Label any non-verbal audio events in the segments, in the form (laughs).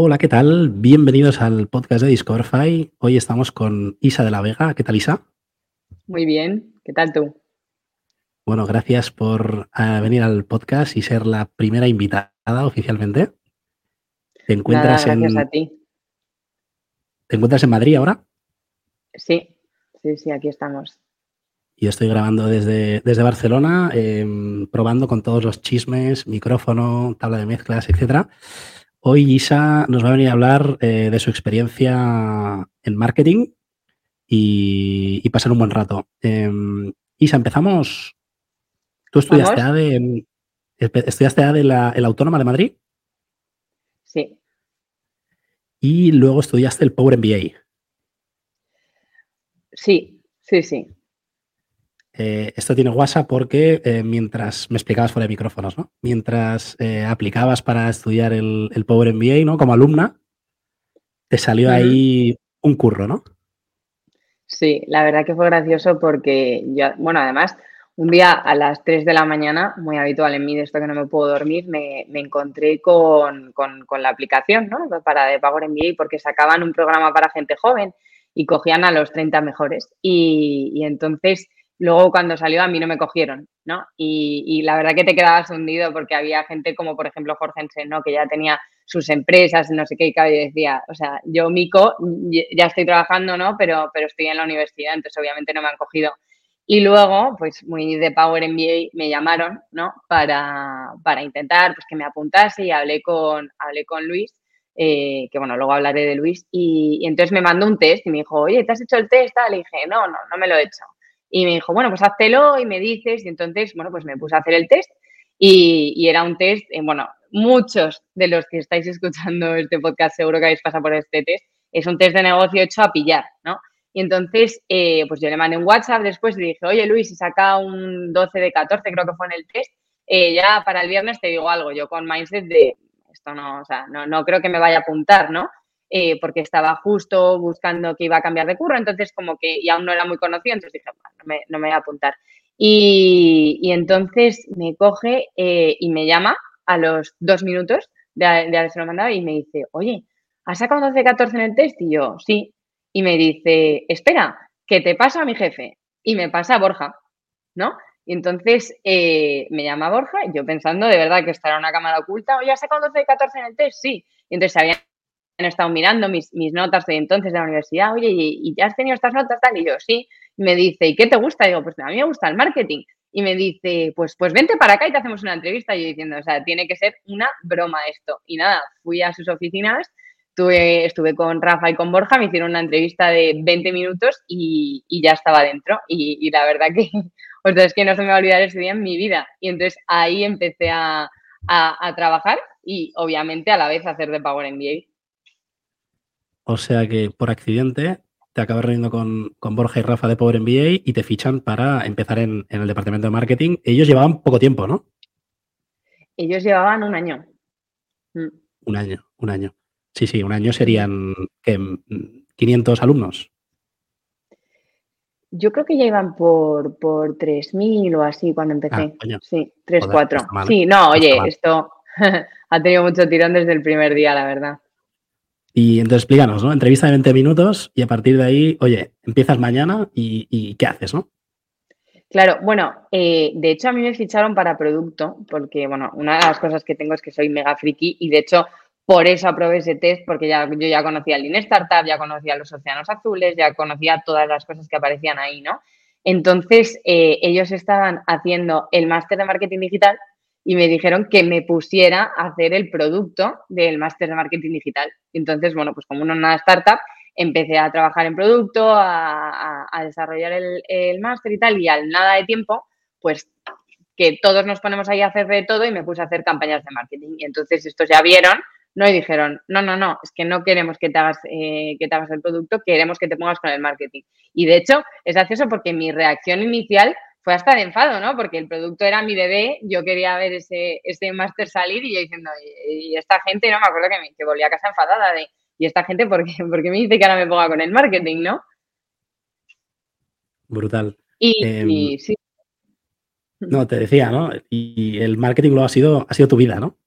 Hola, ¿qué tal? Bienvenidos al podcast de Discoverify. Hoy estamos con Isa de la Vega. ¿Qué tal, Isa? Muy bien. ¿Qué tal tú? Bueno, gracias por eh, venir al podcast y ser la primera invitada oficialmente. ¿Te encuentras gracias a ti. ¿Te encuentras en Madrid ahora? Sí, sí, sí, aquí estamos. Y estoy grabando desde, desde Barcelona, em, probando con todos los chismes, micrófono, tabla de mezclas, etcétera. Hoy Isa nos va a venir a hablar eh, de su experiencia en marketing y, pasar un buen rato. Em, Isa, empezamos. ¿Tú estudiaste A de, estudiaste A de la Autónoma de Madrid? Sí. Y luego estudiaste el Power MBA. Sí, sí, sí. Eh, esto tiene WhatsApp porque eh, mientras me explicabas fuera de micrófonos, ¿no? Mientras eh, aplicabas para estudiar el, Power MBA, ¿no? Como alumna, te salió ahí un curro, ¿no? Sí, la verdad que fue gracioso porque yo, bueno, además, un día a las 3 de la mañana, muy habitual en mí de esto que no me puedo dormir, me, encontré con, la aplicación, ¿no? Para de Power MBA porque sacaban un programa para gente joven y cogían a los 30 mejores. Y, y entonces Luego cuando salió a mí no me cogieron, ¿no? Y, la verdad que te quedabas hundido porque había gente como por ejemplo Jorgensen, ¿no? Que ya tenía sus empresas, no sé qué, y decía, o sea, yo Mico ya estoy trabajando, ¿no? Pero, pero estoy en la universidad, entonces obviamente no me han cogido. Y luego, pues muy de Power MBA me llamaron, ¿no? Para, para intentar pues, que me apuntase y hablé con, hablé con Luis, eh, que bueno, luego hablaré de Luis, y, y, entonces me mandó un test y me dijo, oye, ¿te has hecho el test? Le dije, no, no, no me lo he hecho. Y me dijo, bueno, pues háztelo y me dices. Y entonces, bueno, pues me puse a hacer el test y, era un test, eh, bueno, muchos de los que estáis escuchando este podcast seguro que habéis pasado por este test, es un test de negocio hecho a pillar, ¿no? Y entonces, eh, pues yo le mandé un WhatsApp después y dije, oye Luis, si saca un 12 de 14, creo que fue en el test, eh, ya para el viernes te digo algo, yo con mindset de, esto no, o sea, no, no creo que me vaya a apuntar, ¿no? Eh, porque estaba justo buscando que iba a cambiar de curro, entonces como que y aún no era muy conocido, entonces dije, no me, no me voy a apuntar. Y, entonces me coge eh, y me llama a los dos minutos de, de haberse lo mandado y me dice, oye, ¿has sacado 12 14 en el test? Y yo, sí. Y me dice, espera, que te pasa a mi jefe. Y me pasa a Borja, ¿no? Y entonces eh, me llama Borja, yo pensando de verdad que estará una cámara oculta, oye, ¿has sacado 12 14 en el test? Sí. Y entonces había han estado mirando mis, notas de entonces de la universidad, oye, ¿y, ya has tenido estas notas tal? Y yo, sí. me dice, ¿y qué te gusta? Y digo, pues a mí me gusta el marketing. Y me dice, pues, pues vente para acá y te hacemos una entrevista. Y yo diciendo, o sea, tiene que ser una broma esto. Y nada, fui a sus oficinas, tuve, estuve con Rafa y con Borja, me hicieron una entrevista de 20 minutos y, ya estaba dentro. Y, la verdad que, (laughs) o que no se me va a olvidar ese día en mi vida. Y entonces ahí empecé a, a trabajar y obviamente a la vez a hacer de Power MBA. O sea que por accidente te acabas reuniendo con, Borja y Rafa de Power MBA y te fichan para empezar en, el departamento de marketing. Ellos llevaban poco tiempo, ¿no? Ellos llevaban un año. Mm. Un año, un año. Sí, sí, un año serían 500 alumnos. Yo creo que ya iban por, por 3.000 o así cuando empecé. Ah, sí, 3, 4. sí, no, oye, esto (laughs) ha tenido mucho tirón desde el primer día, la verdad. Y entonces explícanos, ¿no? Entrevista de 20 minutos y a partir de ahí, oye, empiezas mañana y, ¿qué haces, no? Claro, bueno, eh, de hecho a mí me ficharon para producto porque, bueno, una de las cosas que tengo es que soy mega friki y de hecho por eso aprobé ese test porque ya, yo ya conocía el Lean Startup, ya conocía los océanos azules, ya conocía todas las cosas que aparecían ahí, ¿no? Entonces, eh, ellos estaban haciendo el máster de marketing digital y me dijeron que me pusiera a hacer el producto del máster de marketing digital. Entonces, bueno, pues como una startup, empecé a trabajar en producto, a, desarrollar el, máster y tal, y al nada de tiempo, pues que todos nos ponemos ahí a hacer de todo y me puse a hacer campañas de marketing. Y entonces estos ya vieron, ¿no? Y dijeron, no, no, no, es que no queremos que te hagas, eh, que te hagas el producto, queremos que te pongas con el marketing. Y de hecho, es gracioso porque mi reacción inicial fue hasta de enfado, ¿no? Porque el producto era mi bebé, yo quería ver ese, ese máster salir y yo diciendo, y, esta gente, no me acuerdo que, me, que volví a casa enfadada de, ¿y esta gente por qué, me dice que ahora me ponga con el marketing, no? Brutal. Y, em, sí. No, te decía, ¿no? Y el marketing lo ha sido, ha sido tu vida, ¿no?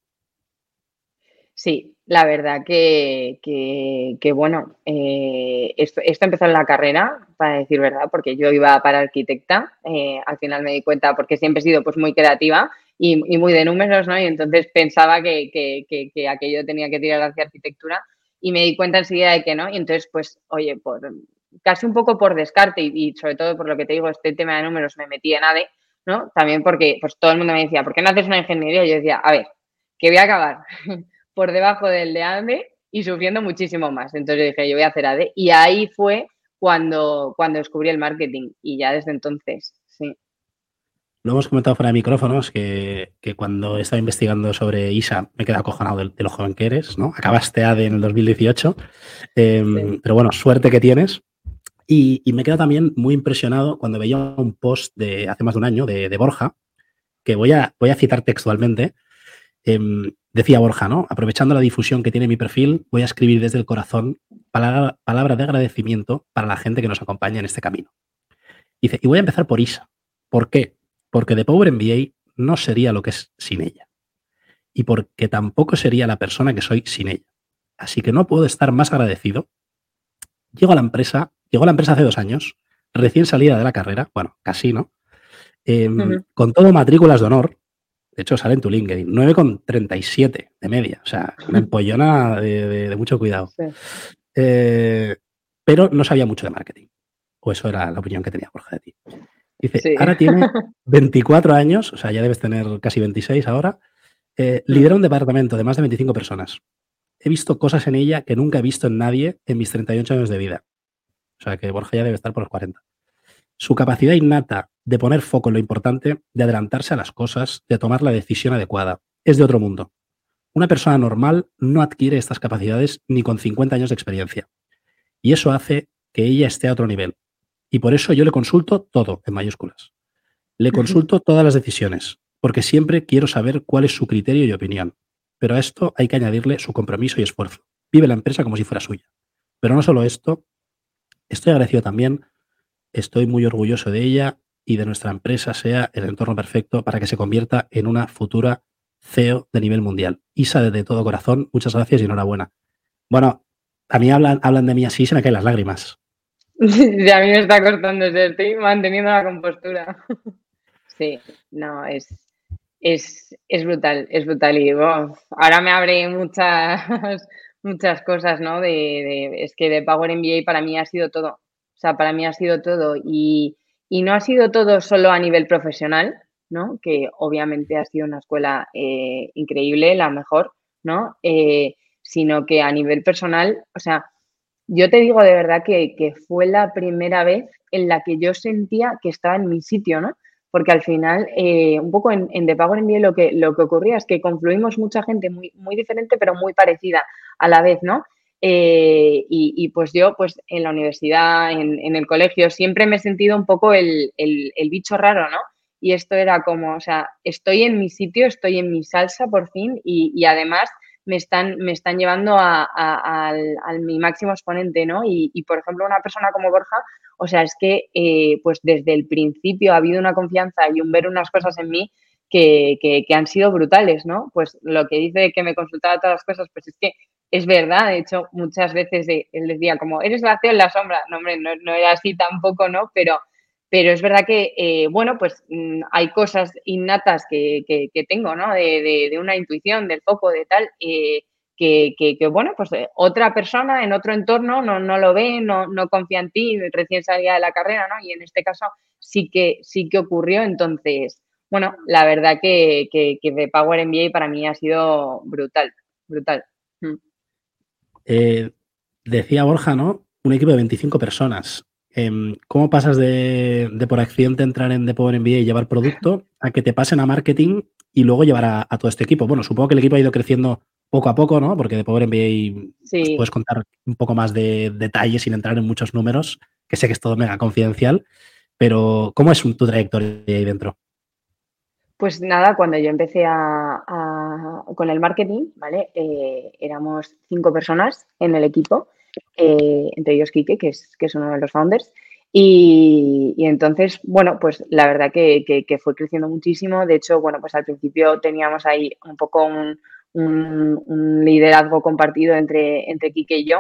Sí, La verdad que, que, bueno, eh, esto, empezó en la carrera, para decir verdad, porque yo iba para arquitecta. Eh, al final me di cuenta, porque siempre he sido pues muy creativa y, muy de números, ¿no? Y entonces pensaba que, que, aquello tenía que tirar hacia arquitectura y me di cuenta enseguida de que no. Y entonces, pues, oye, por, casi un poco por descarte y, sobre todo por lo que te digo, este tema de números me metí en ADE, ¿no? También porque pues todo el mundo me decía, ¿por qué no haces una ingeniería? Y yo decía, a ver, que voy a acabar (laughs) por debajo del de ADE y sufriendo muchísimo más. Entonces yo dije, yo voy a hacer ADE. Y ahí fue cuando, cuando descubrí el marketing y ya desde entonces, sí. Lo hemos comentado fuera de micrófonos que, cuando estaba investigando sobre ISA me quedé acojonado de, lo joven que eres, ¿no? Acabaste ADE en el 2018, em, pero bueno, suerte que tienes. Y, me quedo también muy impresionado cuando veía un post de hace más de un año de, Borja, que voy a, voy a citar textualmente, Em, decía Borja, ¿no? Aprovechando la difusión que tiene mi perfil, voy a escribir desde el corazón palabras de agradecimiento para la gente que nos acompaña en este camino. Dice, y voy a empezar por Isa. ¿Por qué? Porque The Power MBA no sería lo que es sin ella. Y porque tampoco sería la persona que soy sin ella. Así que no puedo estar más agradecido. Llego a la empresa, llegó a la empresa hace dos años, recién salida de la carrera, bueno, casi, ¿no? Em, con todo matrículas de honor, de hecho, sale en tu LinkedIn. 9,37 de media. O sea, una (laughs) empollona de, mucho cuidado. Eh, pero no sabía mucho de marketing. O eso era la opinión que tenía Jorge de ti. Dice, ahora tiene (laughs) 24 años, o sea, ya debes tener casi 26 ahora. Eh, lidera un departamento de más de 25 personas. He visto cosas en ella que nunca he visto en nadie en mis 38 años de vida. O sea, que Borja ya debe estar por los 40. Su capacidad innata de poner foco en lo importante, de adelantarse a las cosas, de tomar la decisión adecuada. Es de otro mundo. Una persona normal no adquiere estas capacidades ni con 50 años de experiencia. Y eso hace que ella esté a otro nivel. Y por eso yo le consulto todo en mayúsculas. Le consulto todas las decisiones, porque siempre quiero saber cuál es su criterio y opinión. Pero a esto hay que añadirle su compromiso y esfuerzo. Vive la empresa como si fuera suya. Pero no solo esto, estoy agradecido también, estoy muy orgulloso de ella y de nuestra empresa sea el entorno perfecto para que se convierta en una futura CEO de nivel mundial. Isa, de todo corazón, muchas gracias y enhorabuena. Bueno, a mí hablan, hablan de mí así se me caen las lágrimas. (laughs) Sí, a mí me está costando, estoy manteniendo la compostura. (laughs) Sí, no, es, es, es brutal, es brutal. Y ahora me abre muchas, (laughs) muchas cosas, ¿no? De, es que de Power MBA para mí ha sido todo. O sea, para mí ha sido todo. Y, y no ha sido todo solo a nivel profesional, ¿no? Que obviamente ha sido una escuela eh, increíble, la mejor, ¿no? Eh, sino que a nivel personal, o sea, yo te digo de verdad que, fue la primera vez en la que yo sentía que estaba en mi sitio, ¿no? Porque al final, eh, un poco en, en The Power MBA lo que, lo que ocurría es que confluimos mucha gente muy, muy diferente, pero muy parecida a la vez, ¿no? Eh, y, pues yo, pues en la universidad, en, el colegio, siempre me he sentido un poco el, bicho raro, ¿no? Y esto era como, o sea, estoy en mi sitio, estoy en mi salsa por fin y, además me están, me están llevando a, al, mi máximo exponente, ¿no? Y, por ejemplo, una persona como Borja, o sea, es que eh, pues desde el principio ha habido una confianza y un ver unas cosas en mí que, que, que, han sido brutales, ¿no? Pues lo que dice que me consultaba todas las cosas, pues es que es verdad, de hecho, muchas veces él decía como, eres la CEO en la sombra. No, hombre, no, era así tampoco, ¿no? Pero, pero es verdad que, eh, bueno, pues mm, hay cosas innatas que, tengo, ¿no? De, una intuición, del foco, de tal, eh, que, que, bueno, pues eh, otra persona en otro entorno no, no lo ve, no, no confía en ti, recién salía de la carrera, ¿no? Y en este caso sí que, sí que ocurrió. Entonces, bueno, la verdad que, que, que de Power MBA para mí ha sido brutal, brutal. Mm. Eh, decía Borja, ¿no? Un equipo de 25 personas. Em, ¿Cómo pasas de, por accidente entrar en The Power MBA y llevar producto a que te pasen a marketing y luego llevar a, todo este equipo? Bueno, supongo que el equipo ha ido creciendo poco a poco, ¿no? Porque The Power MBA pues, puedes contar un poco más de detalles sin entrar en muchos números, que sé que es todo mega confidencial, pero ¿cómo es tu trayectoria ahí dentro? Pues nada, cuando yo empecé con el marketing, ¿vale? Eh, éramos cinco personas en el equipo, eh, entre ellos Quique, que es, que es uno de los founders. Y, entonces, bueno, pues la verdad que, fue creciendo muchísimo. De hecho, bueno, pues al principio teníamos ahí un poco un, un, liderazgo compartido entre, entre Quique y yo.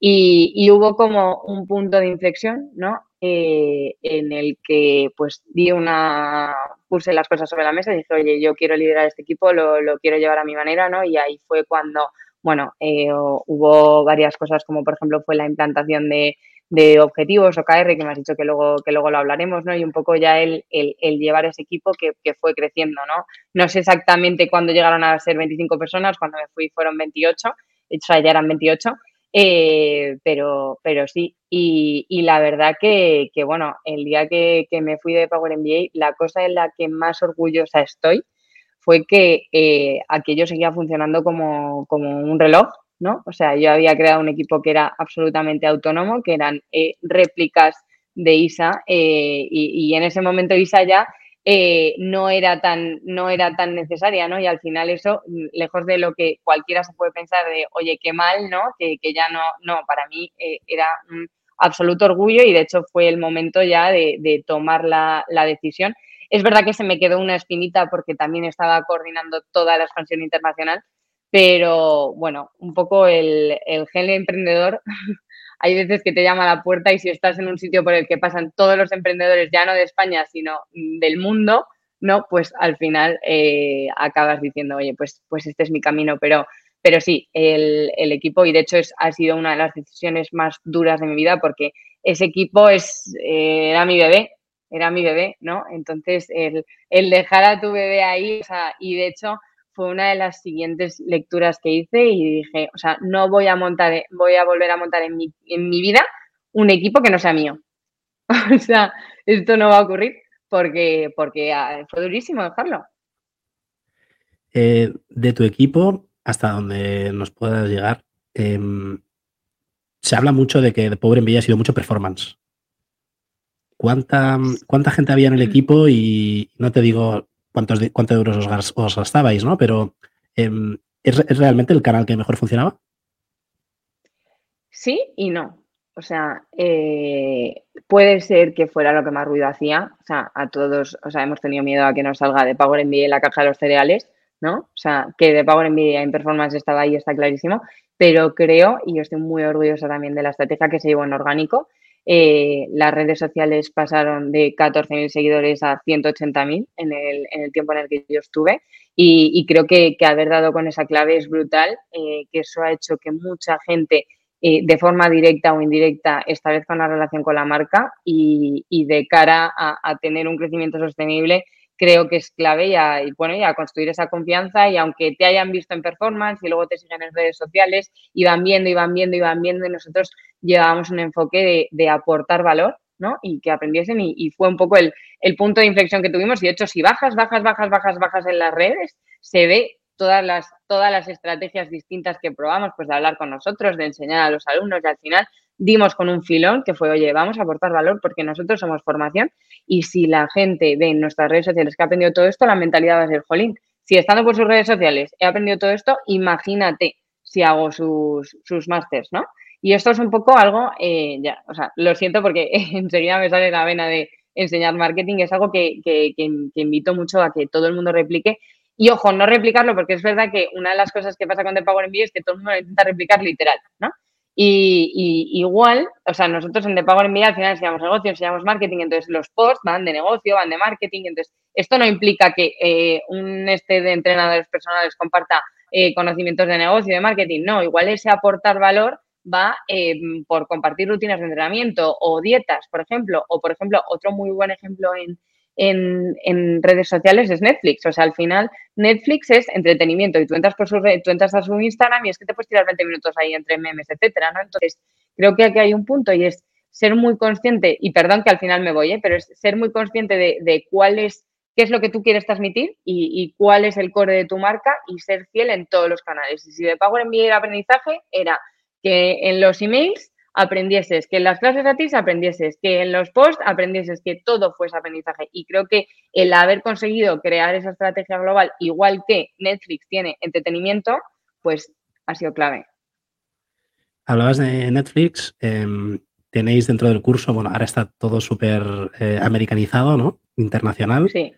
Y, hubo como un punto de inflexión, ¿no? Eh, en el que pues di una, puse las cosas sobre la mesa y dije, oye, yo quiero liderar este equipo, lo, quiero llevar a mi manera, ¿no? Y ahí fue cuando, bueno, eh, hubo varias cosas como por ejemplo fue la implantación de, de objetivos OKR, que me has dicho que luego, que luego lo hablaremos, ¿no? Y un poco ya el, el, llevar ese equipo que, que, fue creciendo, ¿no? No sé exactamente cuándo llegaron a ser 25 personas, cuando me fui fueron 28, de hecho ya eran 28, eh, pero, pero sí. Y, la verdad que, bueno, el día que, que me fui de Power MBA, la cosa en la que más orgullosa estoy fue que eh, aquello seguía funcionando como, como un reloj, ¿no? O sea, yo había creado un equipo que era absolutamente autónomo, que eran eh, réplicas de ISA eh, y, en ese momento ISA ya eh, no, era tan, no era tan necesaria, ¿no? Y al final eso, lejos de lo que cualquiera se puede pensar de, oye, qué mal, ¿no? Que, ya no, no, para mí era un absoluto orgullo y de hecho fue el momento ya de, tomar la, la decisión. Es verdad que se me quedó una espinita porque también estaba coordinando toda la expansión internacional, pero bueno, un poco el, el gen emprendedor, (laughs) hay veces que te llama a la puerta y si estás en un sitio por el que pasan todos los emprendedores, ya no de España, sino del mundo, ¿no? Pues al final eh, acabas diciendo, oye, pues, pues este es mi camino, pero, pero sí, el, el equipo, y de hecho es, ha sido una de las decisiones más duras de mi vida porque ese equipo es, eh, era mi bebé, era mi bebé, ¿no? Entonces, el, el dejar a tu bebé ahí, o sea, y de hecho fue una de las siguientes lecturas que hice y dije, o sea, no voy a montar, voy a volver a montar en mi, en mi vida un equipo que no sea mío. (laughs) o sea, esto no va a ocurrir porque, porque ah, fue durísimo dejarlo. Eh, de tu equipo, hasta donde nos puedas llegar, em, se habla mucho de que de Pobre Envilla ha sido mucho performance. ¿Cuánta, ¿Cuánta gente había en el equipo? Y no te digo cuántos, cuántos euros os, gastabais, ¿no? Pero em, ¿es, realmente el canal que mejor funcionaba? Sí y no. O sea, eh, puede ser que fuera lo que más ruido hacía. O sea, a todos, o sea, hemos tenido miedo a que nos salga de Power MBA la caja de los cereales, ¿no? O sea, que de Power MBA en performance estaba ahí, está clarísimo. Pero creo, y yo estoy muy orgullosa también de la estrategia que se llevó en orgánico, eh, las redes sociales pasaron de 14.000 seguidores a 180.000 en el, en el tiempo en el que yo estuve. Y, creo que, haber dado con esa clave es brutal, eh, que eso ha hecho que mucha gente eh, de forma directa o indirecta establezca una relación con la marca y, de cara a, tener un crecimiento sostenible creo que es clave y, a, bueno, y construir esa confianza y aunque te hayan visto en performance y luego te siguen en redes sociales y van viendo y van viendo y van viendo y nosotros llevábamos un enfoque de, aportar valor ¿no? y que aprendiesen y, fue un poco el, el, punto de inflexión que tuvimos y de hecho si bajas, bajas, bajas, bajas, bajas en las redes se ve todas las, todas las estrategias distintas que probamos, pues de hablar con nosotros, de enseñar a los alumnos y al final dimos con un filón que fue, oye, vamos a aportar valor porque nosotros somos formación y si la gente en nuestras redes sociales que ha aprendido todo esto, la mentalidad va a ser, jolín, si estando por sus redes sociales he aprendido todo esto, imagínate si hago sus, sus másters, ¿no? Y esto es un poco algo, eh, ya, o sea, lo siento porque (laughs) enseguida me sale la vena de enseñar marketing, es algo que, que, que, invito mucho a que todo el mundo replique. Y ojo, no replicarlo porque es verdad que una de las cosas que pasa con The Power MBA es que todo el mundo intenta replicar literal, ¿no? Y, igual, o sea, nosotros en The Power MBA al final enseñamos negocio, enseñamos marketing, entonces los posts van de negocio, van de marketing, entonces esto no implica que eh, un este de entrenadores personales comparta eh, conocimientos de negocio, de marketing, no, igual ese aportar valor va eh, por compartir rutinas de entrenamiento o dietas, por ejemplo, o por ejemplo, otro muy buen ejemplo en, en, redes sociales es Netflix. O sea, al final Netflix es entretenimiento y tú entras, por su tú entras a su Instagram y es que te puedes tirar 20 minutos ahí entre memes, etcétera, ¿no? Entonces, creo que aquí hay un punto y es ser muy consciente, y perdón que al final me voy, ¿eh? pero es ser muy consciente de, cuál es, qué es lo que tú quieres transmitir y, cuál es el core de tu marca y ser fiel en todos los canales. Y si de pago enviar aprendizaje, era que en los emails aprendieses, que en las clases a ti aprendieses, que en los posts aprendieses, que todo fuese aprendizaje. Y creo que el haber conseguido crear esa estrategia global, igual que Netflix tiene entretenimiento, pues ha sido clave. Hablabas de Netflix, em, tenéis dentro del curso, bueno, ahora está todo súper eh, americanizado, ¿no? Internacional. Sí.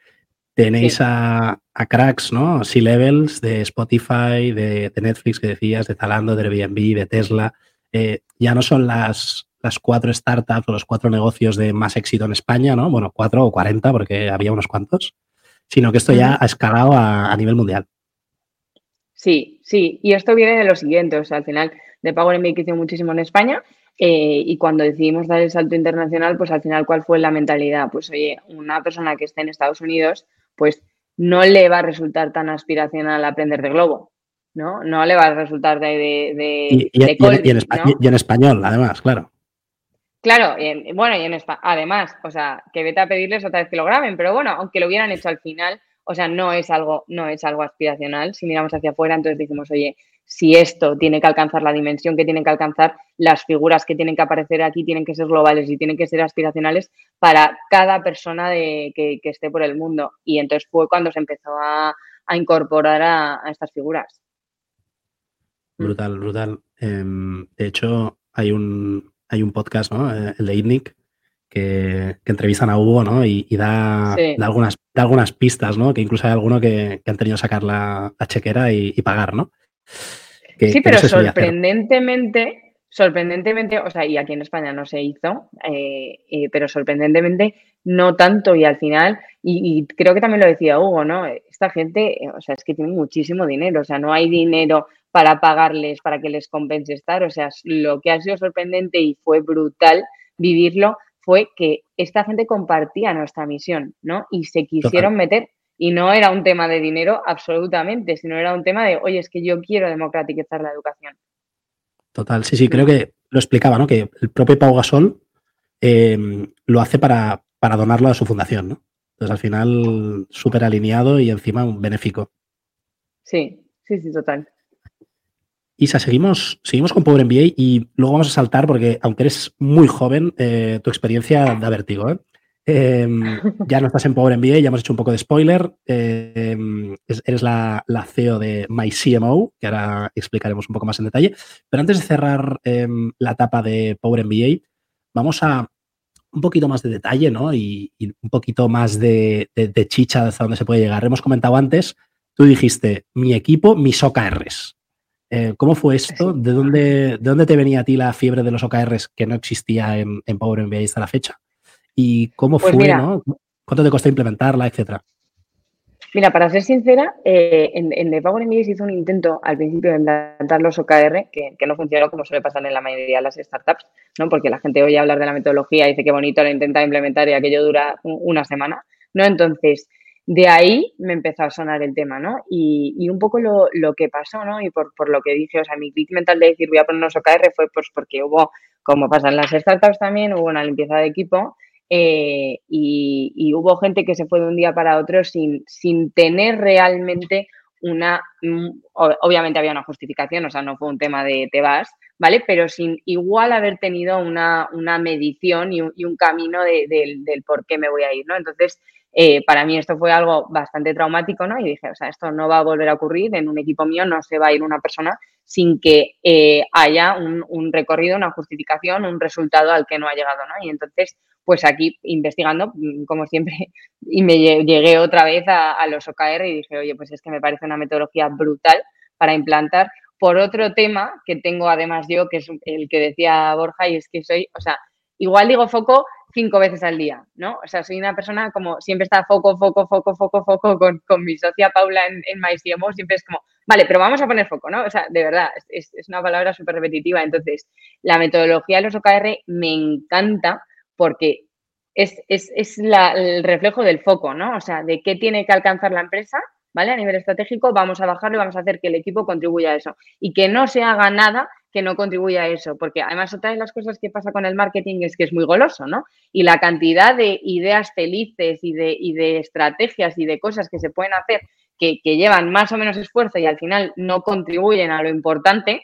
Tenéis a, cracks, ¿no? C-Levels de Spotify, de, Netflix que decías, de Zalando, de Airbnb, de Tesla. Eh, ya no son las, las cuatro startups o los cuatro negocios de más éxito en España, ¿no? Bueno, cuatro o cuarenta, porque había unos cuantos, sino que esto ya ha escalado a, nivel mundial. Sí, sí, y esto viene de lo siguiente, o sea, al final de Power MBA creció muchísimo en España eh, y cuando decidimos dar el salto internacional, pues al final, ¿cuál fue la mentalidad? Pues oye, una persona que esté en Estados Unidos pues no le va a resultar tan aspiracional aprender de globo, ¿no? No le va a resultar de... de, y, en, español, además, claro. Claro, bueno, y en además, o sea, que vete a pedirles otra vez que lo graben, pero bueno, aunque lo hubieran hecho al final, o sea, no es algo, no es algo aspiracional. Si miramos hacia afuera, entonces decimos, oye, si esto tiene que alcanzar la dimensión que tiene que alcanzar, las figuras que tienen que aparecer aquí tienen que ser globales y tienen que ser aspiracionales para cada persona de, que, esté por el mundo. Y entonces fue cuando se empezó a, incorporar a, estas figuras. Mm. Brutal, brutal. Em, de hecho, hay un, hay un podcast, ¿no? Eh, el de ITNIC, que, entrevistan a Hugo, ¿no? Y, da, algunas, algunas pistas, ¿no? Que incluso hay alguno que, han tenido que sacar la, chequera y, pagar, ¿no? sí, pero sorprendentemente, sorprendentemente, o sea, y aquí en España no se hizo, eh, eh, pero sorprendentemente no tanto y al final, y, creo que también lo decía Hugo, ¿no? Esta gente, o sea, es que tiene muchísimo dinero, o sea, no hay dinero para pagarles, para que les compense estar, o sea, lo que ha sido sorprendente y fue brutal vivirlo fue que esta gente compartía nuestra misión, ¿no? Y se quisieron meter. Y no era un tema de dinero absolutamente, sino era un tema de, oye, es que yo quiero democratizar la educación. Total, sí, sí, creo que lo explicaba, ¿no? Que el propio Pau Gasol em, lo hace para, para donarlo a su fundación, ¿no? Entonces, al final, súper alineado y encima un benéfico. Sí, sí, sí, total. Isa, seguimos, seguimos con Power MBA y luego vamos a saltar porque, aunque eres muy joven, eh, tu experiencia da vértigo. ¿eh? Em, (laughs) ya no estás en Power MBA, ya hemos hecho un poco de spoiler. Em, eres la, CEO de MyCMO, que ahora explicaremos un poco más en detalle. Pero antes de cerrar em, la etapa de Power MBA, vamos a un poquito más de detalle ¿no? y, un poquito más de, de, chicha hasta dónde se puede llegar. Hemos comentado antes, tú dijiste, mi equipo, mis OKRs. Eh, ¿Cómo fue esto? ¿De dónde, ¿De dónde te venía a ti la fiebre de los OKRs que no existía en, Power MBA hasta la fecha? ¿Y cómo pues fue, no? ¿Cuánto te costó implementarla, etcétera? Mira, para ser sincera, eh, en, en Power MBA se hizo un intento al principio de implantar los OKR que, no funcionó como suele pasar en la mayoría de las startups, ¿no? Porque la gente oye hablar de la metodología y dice que bonito lo intenta implementar y aquello dura una semana, ¿no? Entonces, de ahí me empezó a sonar el tema, ¿no? Y, un poco lo, que pasó, ¿no? Y por, lo que dije, o sea, mi clic mental de decir voy a ponernos OKR fue pues porque hubo, como pasa en las startups también, hubo una limpieza de equipo eh, y, hubo gente que se fue de un día para otro sin, sin tener realmente una, mm, obviamente había una justificación, o sea, no fue un tema de te vas, ¿vale? Pero sin igual haber tenido una, medición y un, camino del, del por qué me voy a ir, ¿no? Entonces, eh, para mí esto fue algo bastante traumático, ¿no? Y dije, o sea, esto no va a volver a ocurrir, en un equipo mío no se va a ir una persona sin que eh, haya un, recorrido, una justificación, un resultado al que no ha llegado, ¿no? Y entonces, pues aquí investigando, mm, como siempre, (laughs) y me llegué otra vez a, los OKR y dije, oye, pues es que me parece una metodología brutal para implantar por otro tema que tengo además yo, que es el que decía Borja, y es que soy, o sea, igual digo foco cinco veces al día, ¿no? O sea, soy una persona como siempre está foco, foco, foco, foco, foco con, con mi socia Paula en, en MyCMO, siempre es como, vale, pero vamos a poner foco, ¿no? O sea, de verdad, es, es una palabra súper repetitiva. Entonces, la metodología de los OKR me encanta porque es, es, es la, el reflejo del foco, ¿no? O sea, de qué tiene que alcanzar la empresa, ¿vale? A nivel estratégico, vamos a bajarlo y vamos a hacer que el equipo contribuya a eso. Y que no se haga nada que no contribuya a eso, porque además otra de las cosas que pasa con el marketing es que es muy goloso, ¿no? Y la cantidad de ideas felices y de, de estrategias y de cosas que se pueden hacer que, llevan más o menos esfuerzo y al final no contribuyen a lo importante,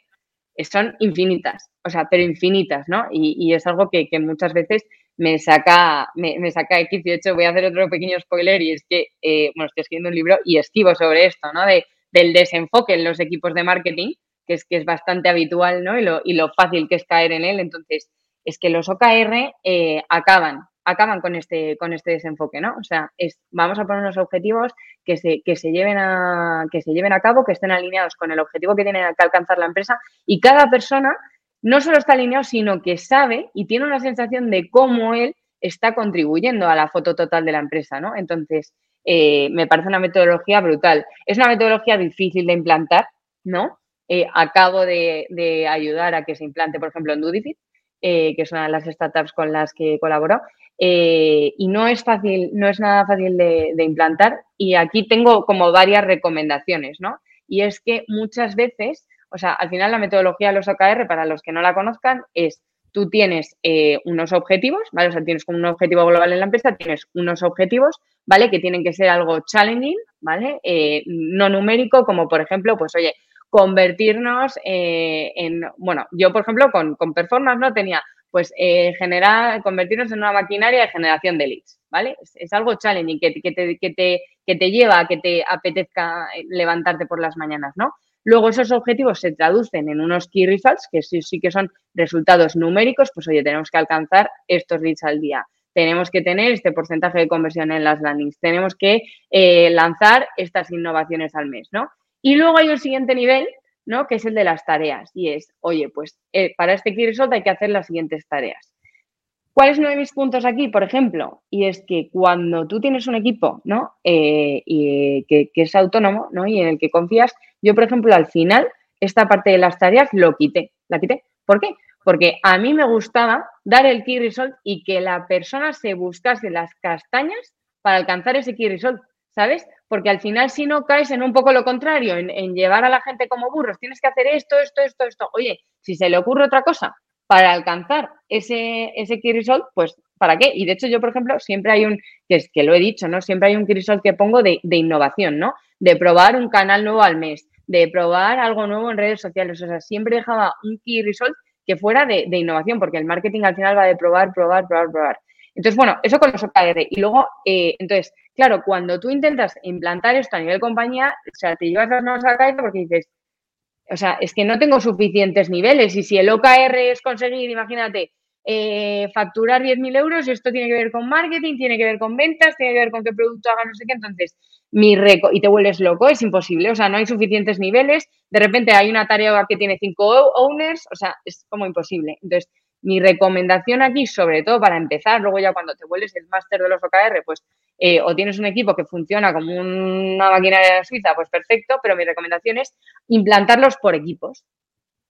son infinitas, o sea, pero infinitas, ¿no? Y, es algo que, muchas veces me saca, me, saca X. De hecho, voy a hacer otro pequeño spoiler y es que, eh, bueno, estoy escribiendo un libro y esquivo sobre esto, ¿no? De, del desenfoque en los equipos de marketing que es, que es bastante habitual, ¿no? Y lo, y lo fácil que es caer en él. Entonces, es que los OKR eh, acaban acaban con este, con este desenfoque, ¿no? O sea, es, vamos a poner unos objetivos que se, que, se lleven a, que se lleven a cabo, que estén alineados con el objetivo que tiene que alcanzar la empresa y cada persona no solo está alineado, sino que sabe y tiene una sensación de cómo él está contribuyendo a la foto total de la empresa, ¿no? Entonces, eh, me parece una metodología brutal. Es una metodología difícil de implantar, ¿no? Eh, acabo de, ayudar a que se implante, por ejemplo, en Dudifit, eh, que es una de las startups con las que colaboro, y no es fácil, no es nada fácil de, de, implantar. Y aquí tengo como varias recomendaciones, ¿no? Y es que muchas veces, o sea, al final la metodología de los OKR, para los que no la conozcan, es tú tienes eh, unos objetivos, ¿vale? O sea, tienes como un objetivo global en la empresa, tienes unos objetivos, ¿vale? Que tienen que ser algo challenging, ¿vale? Eh, no numérico, como por ejemplo, pues oye, convertirnos eh, en, bueno, yo por ejemplo con, con performance, ¿no? Tenía, pues, generar, convertirnos en una maquinaria de generación de leads, ¿vale? Es, algo challenging que, que, te, que, te, que te lleva a que te apetezca levantarte por las mañanas, ¿no? Luego esos objetivos se traducen en unos key results, que sí, sí que son resultados numéricos, pues oye, tenemos que alcanzar estos leads al día, tenemos que tener este porcentaje de conversión en las landings, tenemos que eh, lanzar estas innovaciones al mes, ¿no? Y luego hay un siguiente nivel, ¿no? Que es el de las tareas y es, oye, pues eh, para este key result hay que hacer las siguientes tareas. ¿Cuál es uno de mis puntos aquí, por ejemplo? Y es que cuando tú tienes un equipo, ¿no? Eh, y, que, es autónomo, ¿no? Y en el que confías, yo, por ejemplo, al final, esta parte de las tareas lo quité. ¿La quité? ¿Por qué? Porque a mí me gustaba dar el key result y que la persona se buscase las castañas para alcanzar ese key result, ¿sabes? Porque al final, si no caes en un poco lo contrario, en, llevar a la gente como burros, tienes que hacer esto, esto, esto, esto. Oye, si se le ocurre otra cosa para alcanzar ese, ese key result, pues ¿para qué? Y de hecho yo, por ejemplo, siempre hay un, que es que lo he dicho, ¿no? Siempre hay un key result que pongo de, innovación, ¿no? De probar un canal nuevo al mes, de probar algo nuevo en redes sociales. O sea, siempre dejaba un key result que fuera de, innovación, porque el marketing al final va de probar, probar, probar, probar. Entonces, bueno, eso con los OKR. Y luego, eh, entonces, claro, cuando tú intentas implantar esto a nivel compañía, o sea, te llevas las manos a la cabeza porque dices, o sea, es que no tengo suficientes niveles. Y si el OKR es conseguir, imagínate, eh, facturar 10.000 euros, esto tiene que ver con marketing, tiene que ver con ventas, tiene que ver con qué producto haga, no sé qué, entonces, mi reco y te vuelves loco, es imposible, o sea, no hay suficientes niveles, de repente hay una tarea que tiene cinco owners, o sea, es como imposible. Entonces, mi recomendación aquí, sobre todo para empezar, luego ya cuando te vuelves el máster de los OKR, pues eh, o tienes un equipo que funciona como una maquinaria suiza, pues perfecto, pero mi recomendación es implantarlos por equipos.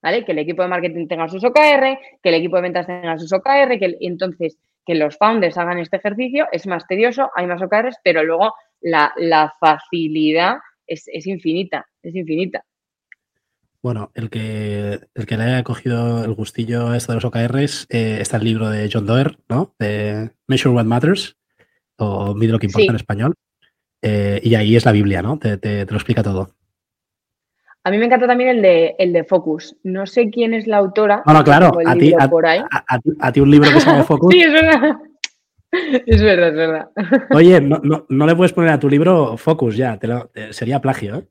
¿Vale? Que el equipo de marketing tenga sus OKR, que el equipo de ventas tenga sus OKR, que entonces que los founders hagan este ejercicio, es más tedioso, hay más OKRs, pero luego la, facilidad es, infinita, es infinita. Bueno, el que, el que le haya cogido el gustillo a esto de los OKRs eh, está el libro de John Doerr, ¿no? De Measure What Matters, o Mide lo que importa en español. Eh, y ahí es la Biblia, ¿no? Te, te, lo explica todo. A mí me encanta también el de, el de Focus. No sé quién es la autora. Bueno, claro, a ti, a, ti, un libro que se llama (laughs) Focus. sí, es verdad. Es verdad, es verdad. Oye, no, no, no, le puedes poner a tu libro Focus ya, te lo, sería plagio, ¿eh?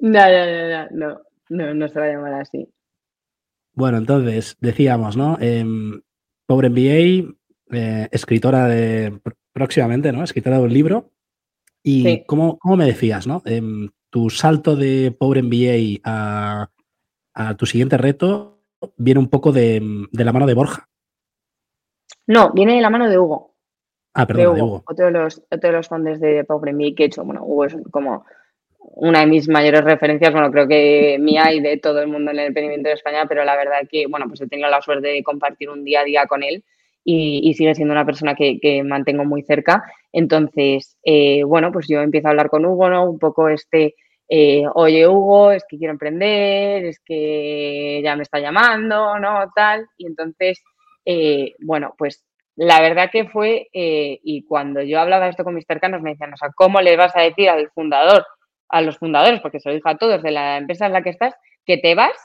No, no, no, no, no, se va a llamar así. Bueno, entonces, decíamos, ¿no? Eh, Pobre MBA, eh, escritora de próximamente, ¿no? Escritora de un libro. ¿Y ¿cómo, me decías, ¿no? Em, tu salto de Pobre MBA a, a, tu siguiente reto viene un poco de, la mano de Borja. No, viene de la mano de Hugo. Ah, perdón, de Hugo. Otro, de los, otro de los fondos de Pobre MBA que he hecho. Bueno, Hugo es como una de mis mayores referencias, bueno, creo que mía y de todo el mundo en el emprendimiento de España, pero la verdad que, bueno, pues he tenido la suerte de compartir un día a día con él y, sigue siendo una persona que, mantengo muy cerca. Entonces, eh, bueno, pues yo empiezo a hablar con Hugo, ¿no? Un poco este, eh, oye Hugo, es que quiero emprender, es que ya me está llamando, ¿no? Tal. Y entonces, eh, bueno, pues la verdad que fue, y cuando yo hablaba esto con mis cercanos, me decían, o sea, ¿cómo le vas a decir al fundador, a los fundadores, porque se lo dijo a todos de la empresa en la que estás, que te vas?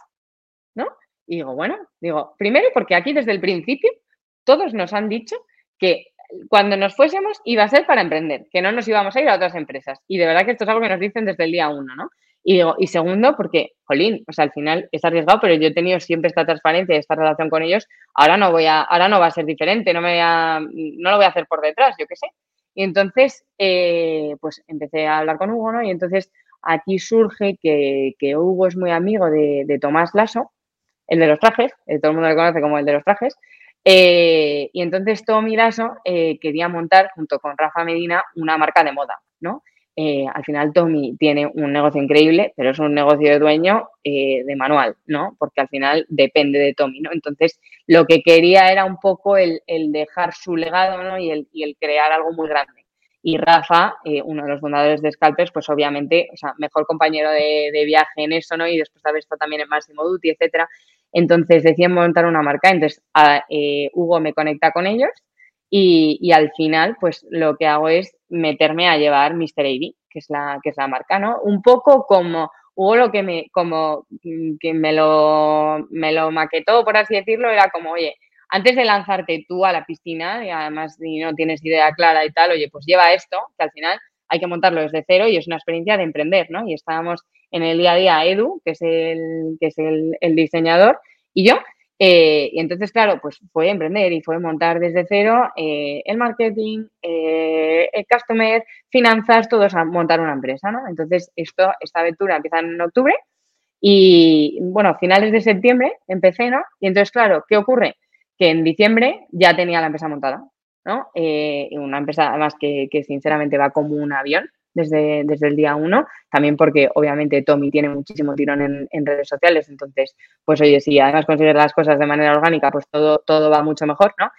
¿No? Y digo, bueno, digo, primero porque aquí desde el principio todos nos han dicho que cuando nos fuésemos iba a ser para emprender, que no nos íbamos a ir a otras empresas. Y de verdad que esto es algo que nos dicen desde el día uno, ¿no? Y digo, y segundo, porque, jolín, o sea, al final es arriesgado, pero yo he tenido siempre esta transparencia y esta relación con ellos, ahora no voy a, ahora no va a ser diferente, no me voy a, no lo voy a hacer por detrás, yo qué sé. Y entonces, eh, pues empecé a hablar con Hugo, ¿no? Y entonces aquí surge que, Hugo es muy amigo de, Tomás Lasso, el de los trajes, eh, todo el mundo le conoce como el de los trajes, eh, y entonces Tommy Lasso quería montar, junto con Rafa Medina, una marca de moda, ¿no? Eh, al final Tommy tiene un negocio increíble, pero es un negocio de dueño eh, de manual, ¿no? Porque al final depende de Tommy, ¿no? Entonces, lo que quería era un poco el, dejar su legado, ¿no? Y el, crear algo muy grande. Y Rafa, eh, uno de los fundadores de Scalpers, pues obviamente, o sea, mejor compañero de, viaje en eso, ¿no? Y después de haber estado también en Máximo Duty, etcétera. Entonces decían montar una marca. Entonces, Hugo me conecta con ellos y, al final, pues lo que hago es meterme a llevar Mr. AD, que es la, que es la marca, ¿no? Un poco como hubo lo que me, como mm, que me lo, me lo maquetó, por así decirlo, era como, oye, antes de lanzarte tú a la piscina, y además si no tienes idea clara y tal, oye, pues lleva esto, que al final hay que montarlo desde cero y es una experiencia de emprender, ¿no? Y estábamos en el día a día Edu, que es el, que es el, el diseñador, y yo, eh, y entonces, claro, pues fue emprender y fue montar desde cero eh, el marketing, eh, el customer, finanzas, todos a montar una empresa, ¿no? Entonces, esto, esta aventura empieza en octubre y, bueno, finales de septiembre empecé, ¿no? Y entonces, claro, ¿qué ocurre? Que en diciembre ya tenía la empresa montada, ¿no? una empresa, además, que, que sinceramente va como un avión, desde, desde el día uno, también porque obviamente Tommy tiene muchísimo tirón en, redes sociales, entonces, pues oye, si además consigues las cosas de manera orgánica, pues todo, todo va mucho mejor, ¿no?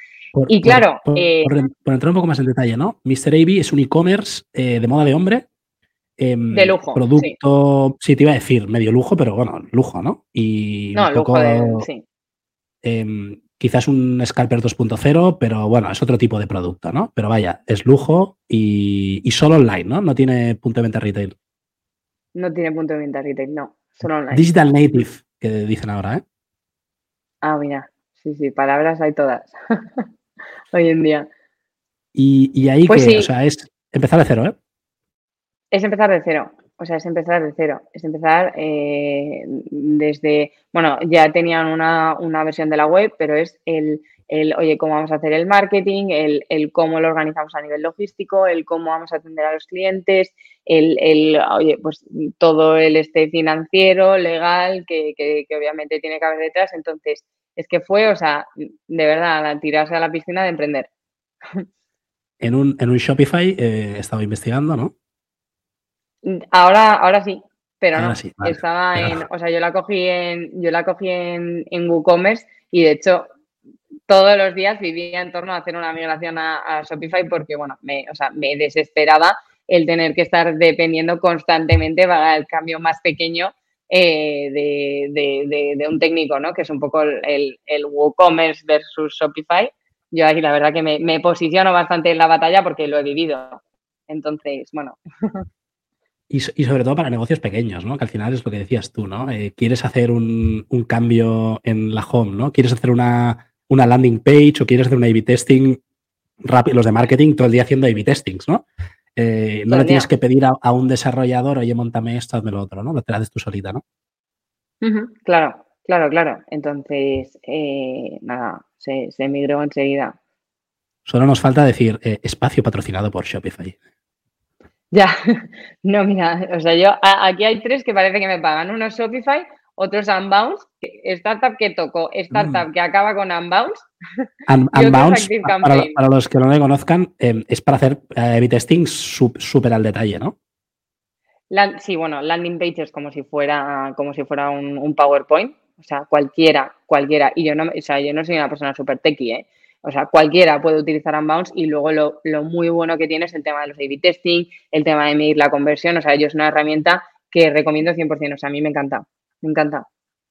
y claro... Eh, por, entrar un poco más en detalle, ¿no? Mr. AB es un e-commerce eh, de moda de hombre. Em, de lujo. Producto, sí. te iba a decir, medio lujo, pero bueno, lujo, ¿no? Y no, lujo de, sí. Quizás un Scalper 2.0, pero bueno, es otro tipo de producto, ¿no? Pero vaya, es lujo y, solo online, ¿no? No tiene punto de venta retail. No tiene punto de venta retail, no, solo online. Digital native, que dicen ahora, ¿eh? Ah, mira, sí, sí, palabras hay todas (laughs) hoy en día. Y, ahí pues que, o sea, es empezar de cero, ¿eh? Es empezar de cero. O sea, es empezar de cero, es empezar eh, desde, bueno, ya tenían una, versión de la web, pero es el, el, oye, cómo vamos a hacer el marketing, el, el, cómo lo organizamos a nivel logístico, el cómo vamos a atender a los clientes, el, el oye, pues todo el este financiero, legal, que, que, obviamente tiene que haber detrás. Entonces, es que fue, o sea, de verdad, tirarse a la piscina de emprender. En un, en un Shopify eh, estaba investigando, ¿no? Ahora, ahora sí, pero no. Estaba en, o sea, yo la cogí en, yo la cogí en, en WooCommerce y de hecho todos los días vivía en torno a hacer una migración a, Shopify porque, bueno, me, o sea, me desesperaba el tener que estar dependiendo constantemente para el cambio más pequeño eh, de, un técnico, ¿no? Que es un poco el, el WooCommerce versus Shopify. Yo ahí la verdad que me, me posiciono bastante en la batalla porque lo he vivido. Entonces, bueno. (laughs) Y, sobre todo para negocios pequeños, ¿no? Que al final es lo que decías tú, ¿no? Eh, quieres hacer un, cambio en la home, ¿no? Quieres hacer una, landing page o quieres hacer un A-B testing rápido, los de marketing todo el día haciendo A-B testings, ¿no? Eh, no le tienes que pedir a, un desarrollador, oye, montame esto, hazme lo otro, ¿no? Lo te haces tú solita, ¿no? Claro, claro, claro. Entonces, eh, nada, se, se migró enseguida. Solo nos falta decir espacio patrocinado por Shopify. Ya, (laughs) no, mira, o sea, yo aquí hay tres que parece que me pagan. Uno es Shopify, otro es Unbounce, startup que toco, startup mm. que acaba con Unbounce. (laughs) (laughs) Unbounce, para, los que no le conozcan, em, es para hacer eh, testing súper al detalle, ¿no? sí, bueno, landing pages como si fuera, como si fuera un, PowerPoint. O sea, cualquiera, cualquiera. Y yo no, o sea, yo no soy una persona súper techie, ¿eh? O sea, cualquiera puede utilizar Unbounce y luego lo, muy bueno que tiene es el tema de los A-B testing, el tema de medir la conversión. O sea, yo es una herramienta que recomiendo 100%. O sea, a mí me encanta, me encanta.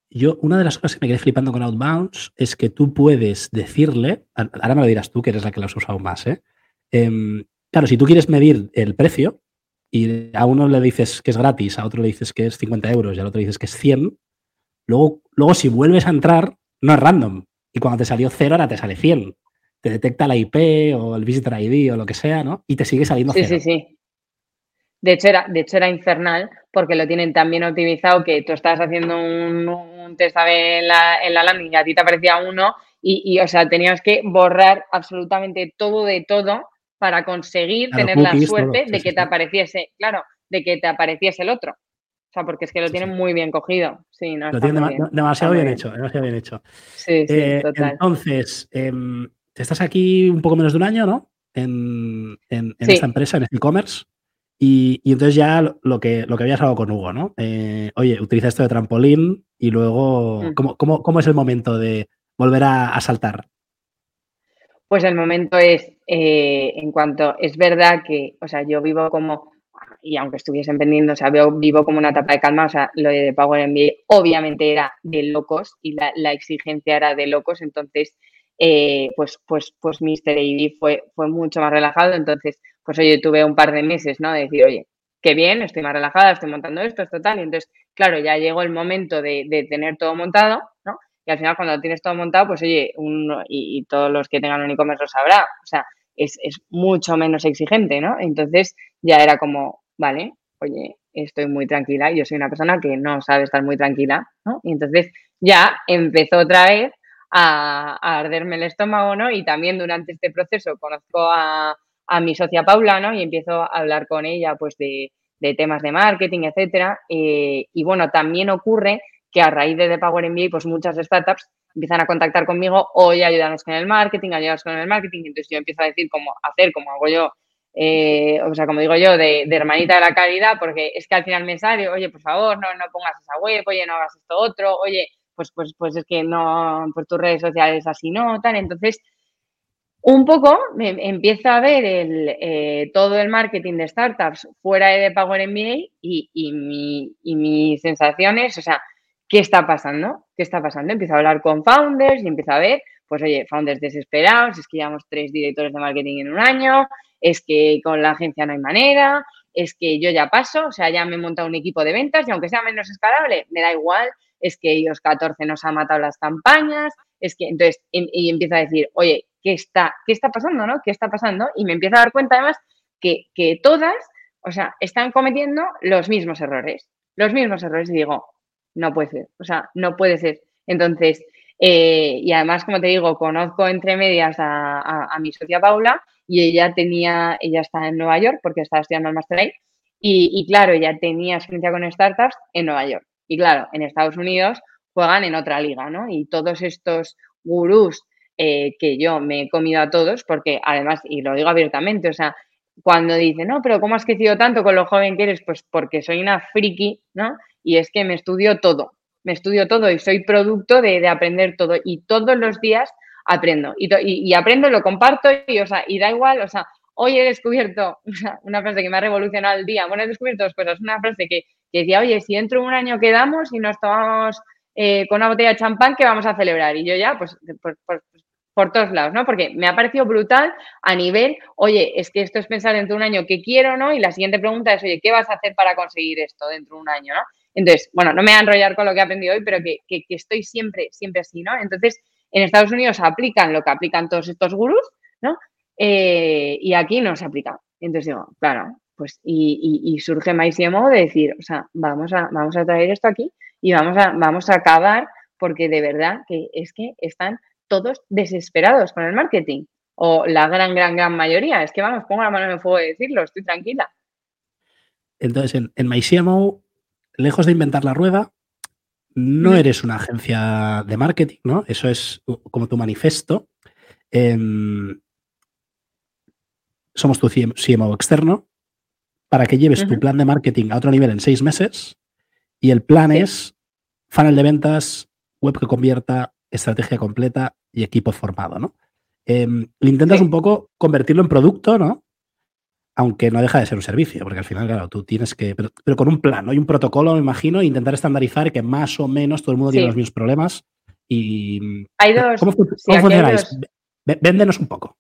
Yo, una de las cosas que me quedé flipando con Outbounce es que tú puedes decirle, ahora me lo dirás tú, que eres la que lo has usado más, ¿eh? Em, claro, si tú quieres medir el precio y a uno le dices que es gratis, a otro le dices que es 50 euros y al otro le dices que es 100, luego, luego si vuelves a entrar, no es random. Y cuando te salió cero, ahora te sale 100 te detecta la IP o el Visitor ID o lo que sea, ¿no? Y te sigue saliendo sí, cero. Sí, sí, De hecho, era, de hecho, era infernal porque lo tienen tan bien optimizado que tú estabas haciendo un, un test en la, en la landing y a ti te aparecía uno y, o sea, tenías que borrar absolutamente todo de todo para conseguir tener la suerte de que te apareciese, claro, de que te apareciese el otro. O sea, porque es que lo tienen muy bien cogido. Sí, no, lo tienen demasiado bien, hecho, demasiado bien hecho. Sí, sí, eh, total. Entonces, em, estás aquí un poco menos de un año, ¿no? En, esta empresa, en este e-commerce. Y, entonces ya lo que, lo que habías hablado con Hugo, ¿no? Eh, oye, utiliza esto de trampolín y luego, mm. ¿cómo, es el momento de volver a, saltar? Pues el momento es, eh, en cuanto, es verdad que, o sea, yo vivo como, y aunque estuviesen vendiendo, o sea, vivo como una etapa de calma, o sea, lo de Power MBA obviamente era de locos y la, la exigencia era de locos, entonces, eh, pues, pues, pues Mr. AD fue, fue mucho más relajado, entonces, pues oye, tuve un par de meses, ¿no? De decir, oye, qué bien, estoy más relajada, estoy montando esto, esto tal. Y entonces, claro, ya llegó el momento de, tener todo montado, ¿no? Y al final, cuando tienes todo montado, pues oye, uno, y, todos los que tengan un e-commerce lo sabrá, o sea, es, mucho menos exigente, ¿no? Entonces, ya era como, vale, oye, estoy muy tranquila, yo soy una persona que no sabe estar muy tranquila, ¿no? Y entonces ya empezó otra vez a, arderme el estómago, ¿no? Y también durante este proceso conozco a, a mi socia Paula, ¿no? Y empiezo a hablar con ella, pues, de, temas de marketing, etcétera. Eh, y bueno, también ocurre que a raíz de The Power MBA, pues muchas startups empiezan a contactar conmigo, oye, ayúdanos con el marketing, ayúdanos con el marketing. Entonces yo empiezo a decir cómo hacer, como hago yo, eh, o sea, como digo yo, de, hermanita de la calidad, porque es que al final me sale, oye, por favor, no, no pongas esa web, oye, no hagas esto otro, oye, pues, pues, pues es que no, pues tus redes sociales así no, tal. Entonces, un poco me empiezo a ver el, eh, todo el marketing de startups fuera de Power MBA y, y, mi, y mis sensaciones, o sea, ¿qué está pasando? ¿Qué está pasando? Empiezo a hablar con founders y empiezo a ver, pues oye, founders desesperados, es que llevamos tres directores de marketing en un año, es que con la agencia no hay manera, es que yo ya paso, o sea, ya me he montado un equipo de ventas y aunque sea menos escalable, me da igual, es que ellos 14 nos han matado las campañas, es que entonces, y, y empiezo a decir, oye, ¿qué está, qué está pasando, no? ¿Qué está pasando? Y me empiezo a dar cuenta además que, todas, o sea, están cometiendo los mismos errores, los mismos errores y digo, no puede ser, o sea, no puede ser. Entonces, eh, y además, como te digo, conozco entre medias a, mi socia Paula y ella tenía, ella está en Nueva York porque estaba estudiando el Master ahí y, y claro, ella tenía experiencia con startups en Nueva York. Y claro, en Estados Unidos juegan en otra liga, ¿no? Y todos estos gurús eh, que yo me he comido a todos, porque además, y lo digo abiertamente, o sea, cuando dice, no, pero ¿cómo has crecido tanto con lo joven que eres? Pues porque soy una friki, ¿no? Y es que me estudio todo, me estudio todo y soy producto de, aprender todo y todos los días aprendo y, y, aprendo, lo comparto y, o sea, y da igual, o sea, hoy he descubierto (laughs) una frase que me ha revolucionado el día, bueno, he descubierto dos cosas, una frase que, decía, oye, si dentro de un año quedamos y nos tomamos eh, con una botella de champán, ¿qué vamos a celebrar? Y yo ya, pues, por todos lados, ¿no? Porque me ha parecido brutal a nivel, oye, es que esto es pensar dentro de un año qué quiero, ¿no? Y la siguiente pregunta es, oye, ¿qué vas a hacer para conseguir esto dentro de un año, ¿no? Entonces, bueno, no me voy a enrollar con lo que he aprendido hoy, pero que, estoy siempre, siempre así, ¿no? Entonces, en Estados Unidos aplican lo que aplican todos estos gurús, ¿no? Eh, y aquí no se aplica. Entonces digo, claro, pues y, y, y surge MyCMO de decir, o sea, vamos a, vamos a traer esto aquí y vamos a, vamos a acabar porque de verdad que es que están todos desesperados con el marketing. O la gran, gran, gran mayoría. Es que vamos, pongo la mano en el fuego de decirlo, estoy tranquila. Entonces, en, en MyCMO, lejos de inventar la rueda, no eres una agencia de marketing, ¿no? Eso es como tu manifesto. Em, somos tu CMO externo para que lleves tu plan de marketing a otro nivel en seis meses y el plan es funnel de ventas, web que convierta, estrategia completa y equipo formado, ¿no? Em, intentas un poco convertirlo en producto, ¿no? Aunque no deja de ser un servicio, porque al final, claro, tú tienes que, pero, con un plan, ¿no? Hay un protocolo, me imagino, intentar estandarizar que más o menos todo el mundo tiene los mismos problemas. Y, hay dos. ¿Cómo, funcionáis? Véndenos un poco.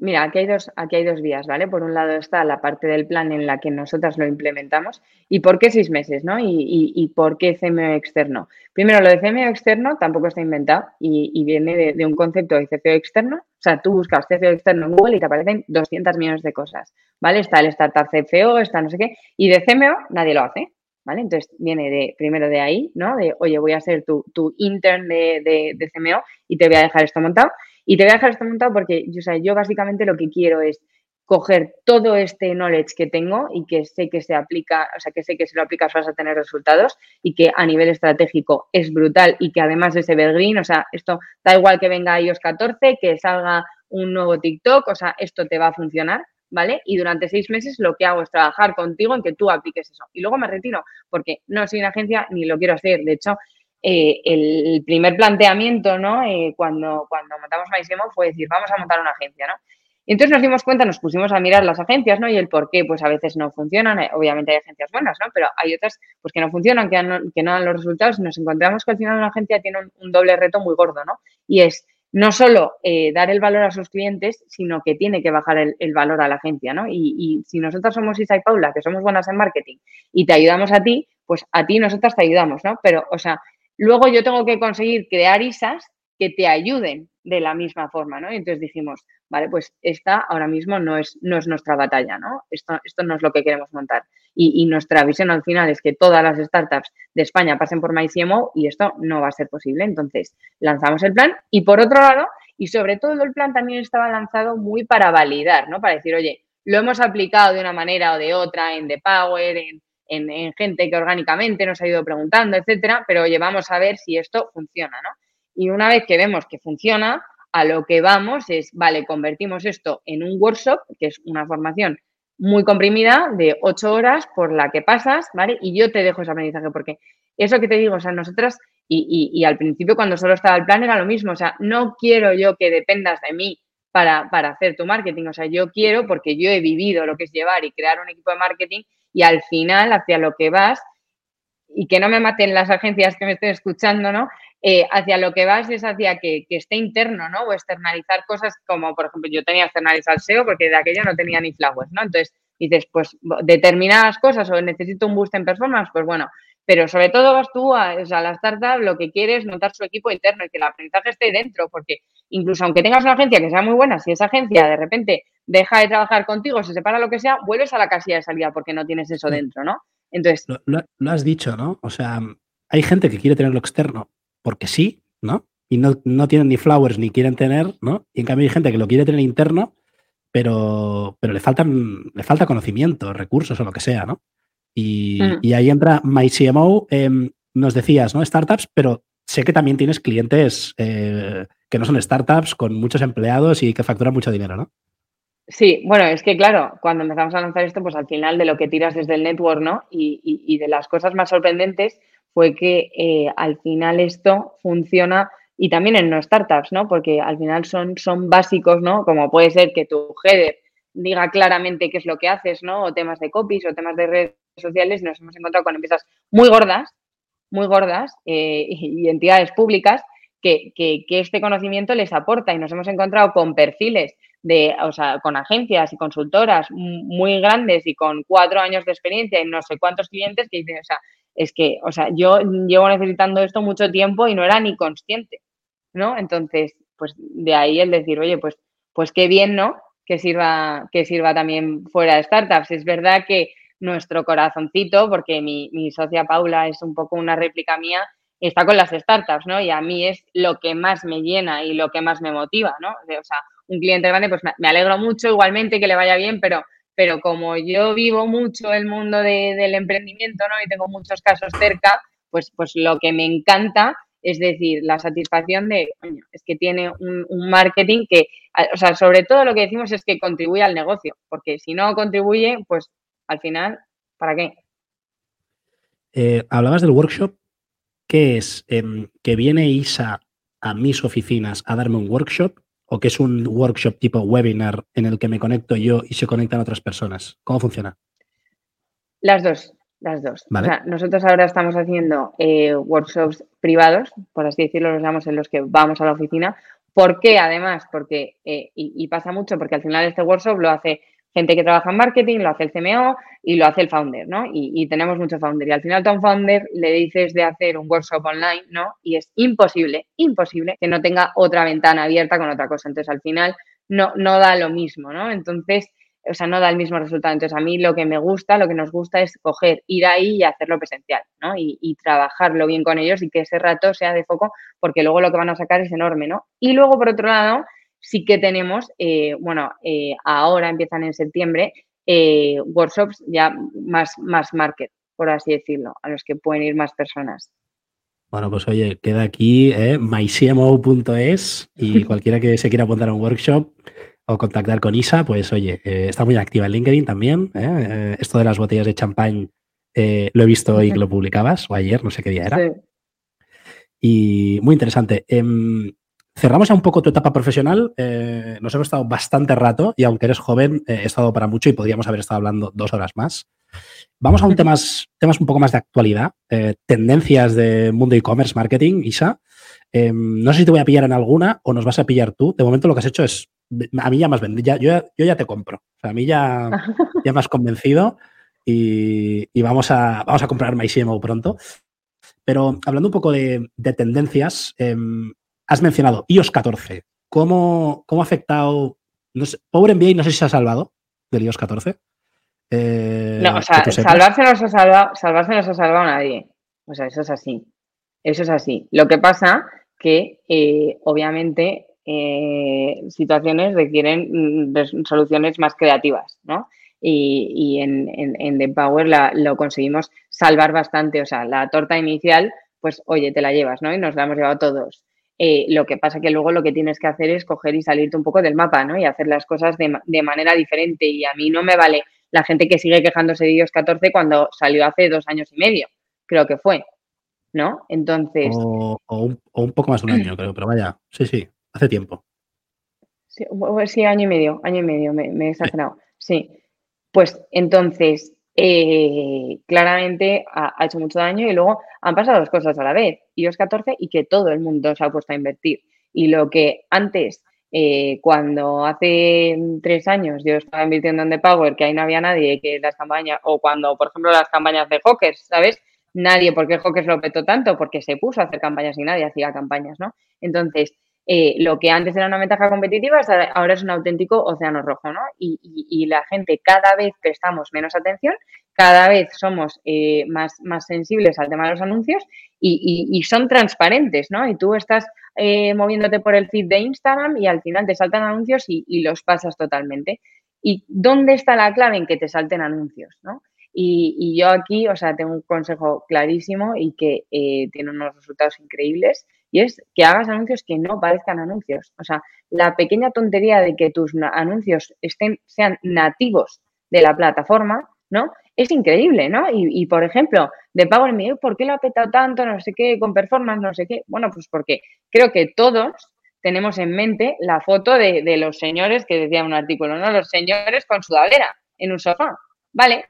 Mira, aquí hay, dos, aquí hay dos vías, ¿vale? Por un lado está la parte del plan en la que nosotras lo implementamos. ¿Y por qué seis meses, no? ¿Y, por qué CMO externo? Primero, lo de CMO externo tampoco está inventado y, viene de, un concepto de CFO externo, O sea, tú buscas CFO externo en Google y te aparecen 200 millones de cosas, ¿vale? Está el Startup CFO, está no sé qué, y de CMO nadie lo hace, ¿vale? Entonces viene de, primero de ahí, ¿no? De, oye, voy a ser tu, tu intern de, de, de, CMO y te voy a dejar esto montado. Y te voy a dejar esto montado porque, o sea, yo básicamente lo que quiero es coger todo este knowledge que tengo y que sé que se aplica, o sea, que sé que si lo aplicas vas a tener resultados y que a nivel estratégico es brutal y que además es evergreen, o sea, esto da igual que venga iOS 14, que salga un nuevo TikTok, o sea, esto te va a funcionar, ¿vale? Y durante seis meses lo que hago es trabajar contigo en que tú apliques eso. Y luego me retiro porque no soy una agencia ni lo quiero hacer. De hecho, eh, el primer planteamiento, ¿no? Eh, cuando, cuando montamos MySemo fue decir, vamos a montar una agencia, ¿no? Y entonces nos dimos cuenta, nos pusimos a mirar las agencias, ¿no? Y el por qué, pues a veces no funcionan. Eh, obviamente hay agencias buenas, ¿no? Pero hay otras, pues que no funcionan, que no, que no dan los resultados. Y nos encontramos que al final una agencia tiene un, doble reto muy gordo, ¿no? Y es no solo dar el valor a sus clientes, sino que tiene que bajar el, el valor a la agencia, ¿no? Y, y, si nosotros somos Isa y Paula, que somos buenas en marketing, y te ayudamos a ti, pues a ti nosotras te ayudamos, ¿no? Pero, o sea, luego yo tengo que conseguir crear ISAs que te ayuden de la misma forma, ¿no? Y entonces dijimos, vale, pues esta ahora mismo no es, no es nuestra batalla, ¿no? Esto, esto no es lo que queremos montar. Y, nuestra visión al final es que todas las startups de España pasen por MyCMO y esto no va a ser posible. Entonces, lanzamos el plan y por otro lado, y sobre todo el plan también estaba lanzado muy para validar, ¿no? Para decir, oye, lo hemos aplicado de una manera o de otra en The Power, en, en, en gente que orgánicamente nos ha ido preguntando, etcétera, pero oye, vamos a ver si esto funciona, ¿no? Y una vez que vemos que funciona, a lo que vamos es, vale, convertimos esto en un workshop, que es una formación muy comprimida de ocho horas por la que pasas, ¿vale? Y yo te dejo ese aprendizaje porque eso que te digo, o sea, nosotras, y, y, y al principio cuando solo estaba el plan era lo mismo, o sea, no quiero yo que dependas de mí para, para hacer tu marketing, o sea, yo quiero porque yo he vivido lo que es llevar y crear un equipo de marketing y al final hacia lo que vas y que no me maten las agencias que me estén escuchando, ¿no? Eh, hacia lo que vas es hacia que, que, esté interno, ¿no? O externalizar cosas como, por ejemplo, yo tenía externalizar SEO porque de aquello no tenía ni flowers, ¿no? Entonces dices, pues determinadas cosas o necesito un boost en performance, pues bueno, pero sobre todo vas tú a, o sea, a la startup, lo que quieres montar su equipo interno y que el aprendizaje esté dentro, porque incluso aunque tengas una agencia que sea muy buena, si esa agencia de repente deja de trabajar contigo, se separa lo que sea, vuelves a la casilla de salida porque no tienes eso dentro, ¿no? Entonces. Lo, lo, lo has dicho, ¿no? O sea, hay gente que quiere tener lo externo porque sí, ¿no? Y no, no, tienen ni flowers ni quieren tener, ¿no? Y en cambio hay gente que lo quiere tener interno, pero, pero le, faltan, le falta conocimiento, recursos o lo que sea, ¿no? Y, mm. y ahí entra MyCMO, eh, nos decías, ¿no? Startups, pero sé que también tienes clientes eh, que no son startups, con muchos empleados y que facturan mucho dinero, ¿no? Sí, bueno, es que claro, cuando empezamos a lanzar esto, pues al final de lo que tiras desde el network, ¿no? Y, de las cosas más sorprendentes fue que eh, al final esto funciona y también en no startups, ¿no? Porque al final son, son básicos, ¿no? Como puede ser que tu header diga claramente qué es lo que haces, ¿no? O temas de copies o temas de redes sociales. Nos hemos encontrado con empresas muy gordas, muy gordas eh, (laughs) y, entidades públicas que, que, este conocimiento les aporta y nos hemos encontrado con perfiles de, o sea, con agencias y consultoras muy grandes y con cuatro años de experiencia y no sé cuántos clientes que dicen, o sea, es que, o sea, yo llevo necesitando esto mucho tiempo y no era ni consciente, ¿no? Entonces, pues de ahí el decir, oye, pues, pues qué bien, ¿no? Que sirva, que sirva también fuera de startups. Es verdad que nuestro corazoncito, porque mi, mi socia Paula es un poco una réplica mía, está con las startups, ¿no? Y a mí es lo que más me llena y lo que más me motiva, ¿no? O sea, un cliente grande, pues me, alegro mucho igualmente que le vaya bien, pero pero como yo vivo mucho el mundo de, del emprendimiento ¿no? y tengo muchos casos cerca, pues, pues lo que me encanta es decir, la satisfacción de, coño, es que tiene un, un, marketing que, o sea, sobre todo lo que decimos es que contribuye al negocio, porque si no contribuye, pues al final, ¿para qué? Eh, hablabas del workshop, ¿qué es? Eh, que viene Isa a mis oficinas a darme un workshop o que es un workshop tipo webinar en el que me conecto yo y se conectan otras personas? ¿Cómo funciona? Las dos, las dos. Vale. O sea, nosotros ahora estamos haciendo eh, workshops privados, por así decirlo, los llamamos en los que vamos a la oficina. ¿Por qué? Además, porque, eh, y, y, pasa mucho, porque al final este workshop lo hace gente que trabaja en marketing, lo hace el CMO y lo hace el founder, ¿no? Y, tenemos mucho founder. Y al final a un founder le dices de hacer un workshop online, ¿no? Y es imposible, imposible que no tenga otra ventana abierta con otra cosa. Entonces, al final no, no da lo mismo, ¿no? Entonces, o sea, no da el mismo resultado. Entonces, a mí lo que me gusta, lo que nos gusta es coger, ir ahí y hacerlo presencial, ¿no? Y, y, trabajarlo bien con ellos y que ese rato sea de foco, porque luego lo que van a sacar es enorme, ¿no? Y luego, por otro lado, sí que tenemos, eh, bueno, eh, ahora empiezan en septiembre, eh, workshops ya más, más market, por así decirlo, a los que pueden ir más personas. Bueno, pues oye, queda aquí eh, mycmo.es y (laughs) cualquiera que se quiera apuntar a un workshop o contactar con Isa, pues oye, está muy activa en LinkedIn también. esto de las botellas de champán lo he visto hoy que lo publicabas, o ayer, no sé qué día era. Sí. Y muy interesante. Cerramos ya un poco tu etapa profesional. Eh, nos hemos estado bastante rato y aunque eres joven, eh, he estado para mucho y podríamos haber estado hablando dos horas más. Vamos a un temas, temas un poco más de actualidad, eh, tendencias de mundo e-commerce marketing, Isa. Em, no sé si te voy a pillar en alguna o nos vas a pillar tú. De momento lo que has hecho es, a mí ya más vendido, yo, yo, ya te compro. O sea, a mí ya, (laughs) ya me has convencido y, vamos, a, vamos a comprar MyCMO pronto. Pero hablando un poco de, de tendencias, em, has mencionado iOS 14. ¿Cómo, cómo ha afectado? No sé, Power MBA no sé si se ha salvado del iOS 14. Eh, no, o sea, salvarse no, se ha salvado, salvarse no se ha salvado nadie. O sea, eso es así. Eso es así. Lo que pasa que, eh, obviamente, eh, situaciones requieren mm, soluciones más creativas, ¿no? Y, y en, en, en, The Power la, lo conseguimos salvar bastante. O sea, la torta inicial, pues, oye, te la llevas, ¿no? Y nos la hemos llevado todos. Eh, lo que pasa que luego lo que tienes que hacer es coger y salirte un poco del mapa, ¿no? Y hacer las cosas de, manera diferente. Y a mí no me vale la gente que sigue quejándose de iOS 14 cuando salió hace dos años y medio, creo que fue, ¿no? Entonces... O, un, poco más de un año, creo, pero vaya, sí, sí, hace tiempo. Sí, año y medio, año y medio, me, me he exagerado. Sí. Pues entonces, eh, claramente ha, hecho mucho daño y luego han pasado dos cosas a la vez, iOS 14 y que todo el mundo se ha puesto a invertir. Y lo que antes, eh, cuando hace tres años yo estaba invirtiendo en The Power, que ahí no había nadie, que las campañas, o cuando, por ejemplo, las campañas de Hawkers, ¿sabes? Nadie, ¿por qué Hawkers lo petó tanto? Porque se puso a hacer campañas y nadie hacía campañas, ¿no? Entonces, eh, lo que antes era una ventaja competitiva ahora es un auténtico océano rojo, ¿no? Y, la gente cada vez prestamos menos atención, cada vez somos eh, más, más sensibles al tema de los anuncios y, son transparentes, ¿no? Y tú estás eh, moviéndote por el feed de Instagram y al final te saltan anuncios y, los pasas totalmente. ¿Y dónde está la clave en que te salten anuncios, ¿no? Y, yo aquí, o sea, tengo un consejo clarísimo y que tiene unos resultados increíbles y es que hagas anuncios que no parezcan anuncios. O sea, la pequeña tontería de que tus anuncios estén, sean nativos de la plataforma, ¿no? Es increíble, ¿no? Y, por ejemplo, de pago en ¿por qué lo ha petado tanto? No sé qué, con performance, no sé qué. Bueno, pues porque creo que todos tenemos en mente la foto de, de los señores que decía un artículo, ¿no? Los señores con sudadera en un sofá. Vale,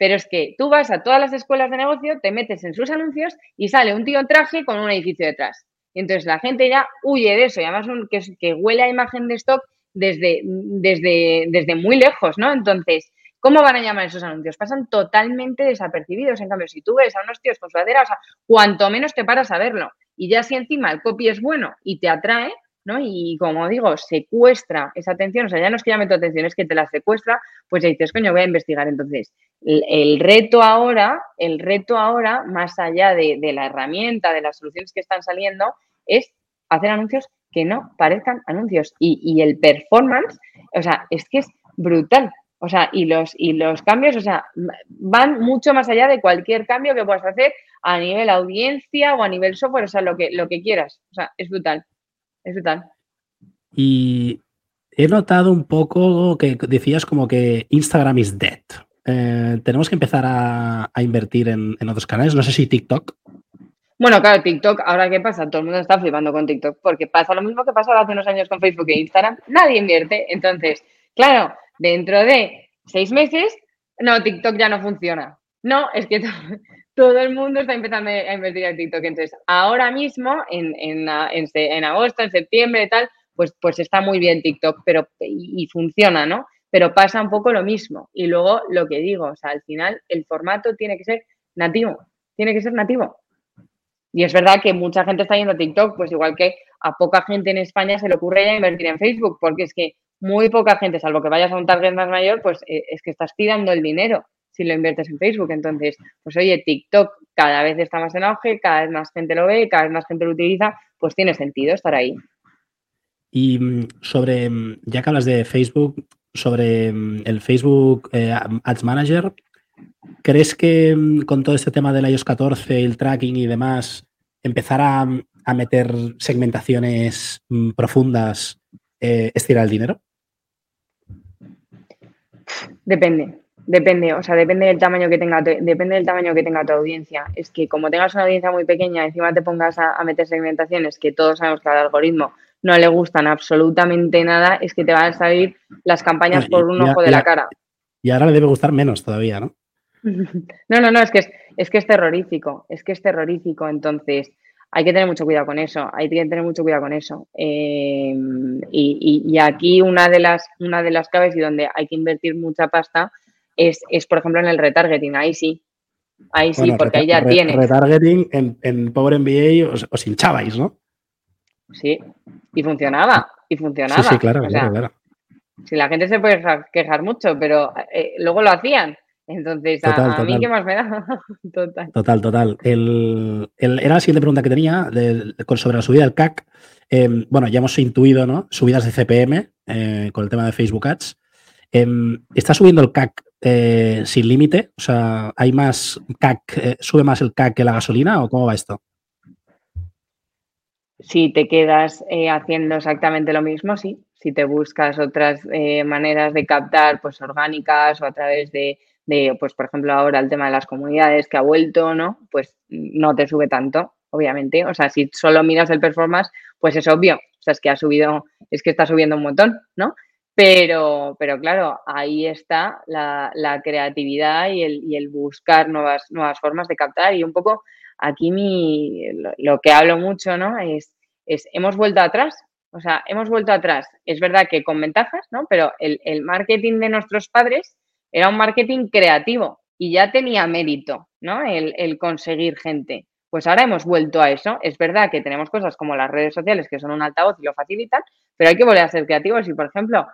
pero es que tú vas a todas las escuelas de negocio, te metes en sus anuncios y sale un tío en traje con un edificio detrás. Y entonces la gente ya huye de eso y además que, que huele a imagen de stock desde, desde, desde muy lejos, ¿no? Entonces, ¿cómo van a llamar esos anuncios? Pasan totalmente desapercibidos. En cambio, si tú ves a unos tíos con sudadera, o sea, cuanto menos te paras a verlo. Y ya si encima el copy es bueno y te atrae, Y como digo, secuestra esa atención, o sea, ya no es que llame tu atención, es que te la secuestra, pues dices, coño, voy a investigar. Entonces, el, reto ahora, el reto ahora, más allá de, la herramienta, de las soluciones que están saliendo, es hacer anuncios que no parezcan anuncios. Y, el performance, o sea, es que es brutal. O sea, y los, y los cambios, o sea, van mucho más allá de cualquier cambio que puedas hacer a nivel audiencia o a nivel software, o sea, lo que, lo que quieras. O sea, es brutal. Es brutal. Y he notado un poco que decías como que Instagram is dead. Eh, tenemos que empezar a, invertir en, otros canales. No sé si TikTok. Bueno, claro, TikTok, ahora qué pasa, todo el mundo está flipando con TikTok, porque pasa lo mismo que pasó hace unos años con Facebook e Instagram, nadie invierte. Entonces, claro, dentro de seis meses, no, TikTok ya no funciona. No, es que (laughs) todo el mundo está empezando a invertir en TikTok. Entonces, ahora mismo, en, en, en, agosto, en septiembre y tal, pues, pues está muy bien TikTok, pero y, funciona, ¿no? pero pasa un poco lo mismo. Y luego lo que digo, o sea, al final el formato tiene que ser nativo, tiene que ser nativo. Y es verdad que mucha gente está yendo a TikTok, pues igual que a poca gente en España se le ocurre ya invertir en Facebook, porque es que muy poca gente, salvo que vayas a un target más mayor, pues eh, es que estás tirando el dinero si lo inviertes en Facebook. Entonces, pues oye, TikTok cada vez está más en auge, cada vez más gente lo ve, cada vez más gente lo utiliza, pues tiene sentido estar ahí. Y mm, sobre, mm, ya que hablas de Facebook, sobre mm, el Facebook eh, Ads Manager, ¿crees que con todo este tema del iOS 14, el tracking y demás, empezar a, meter segmentaciones profundas eh, estirar el dinero? Depende, depende, o sea, depende del tamaño que tenga, depende del tamaño que tenga tu audiencia. Es que como tengas una audiencia muy pequeña, encima te pongas a meter segmentaciones que todos sabemos que al algoritmo no le gustan absolutamente nada, es que te van a salir las campañas por un ojo de la cara. Y ahora le debe gustar menos todavía, ¿no? (laughs) No, no, no, es que es, es que es terrorífico, es que es terrorífico. Entonces, hay que tener mucho cuidado con eso, hay que tener mucho cuidado con eso. Eh, y, aquí una de las, una de las claves y donde hay que invertir mucha pasta es, es por ejemplo, en el retargeting. Ahí sí, ahí sí, porque ahí ya tiene. Retargeting en, en Power MBA os, os hinchabais, ¿no? Sí, y funcionaba, y funcionaba. Sí, sí, claro, claro, Si la gente se puede quejar mucho, pero eh, luego lo hacían. Entonces, a, mí qué más me da. (laughs) total. Total, total. El, era la siguiente pregunta que tenía sobre la subida del CAC. Em, bueno, ya hemos intuido, ¿no? Subidas de CPM eh, con el tema de Facebook Ads. Em, ¿Está subiendo el CAC eh, sin límite? O sea, ¿hay más CAC, sube más el CAC que la gasolina o cómo va esto? Si te quedas eh, haciendo exactamente lo mismo, sí. Si te buscas otras eh, maneras de captar, pues orgánicas o a través de, pues por ejemplo ahora el tema de las comunidades que ha vuelto, ¿no? Pues no te sube tanto, obviamente. O sea, si solo miras el performance, pues es obvio. O sea, es que ha subido, es que está subiendo un montón, ¿no? Pero, pero claro, ahí está la, creatividad y el, buscar nuevas, formas de captar y un poco aquí mi, lo, que hablo mucho, ¿no? Es, hemos vuelto atrás, o sea, hemos vuelto atrás. Es verdad que con ventajas, ¿no? Pero el, marketing de nuestros padres era un marketing creativo y ya tenía mérito, ¿no? El, conseguir gente. Pues ahora hemos vuelto a eso. Es verdad que tenemos cosas como las redes sociales que son un altavoz y lo facilitan, pero hay que volver a ser creativos. Y, por ejemplo,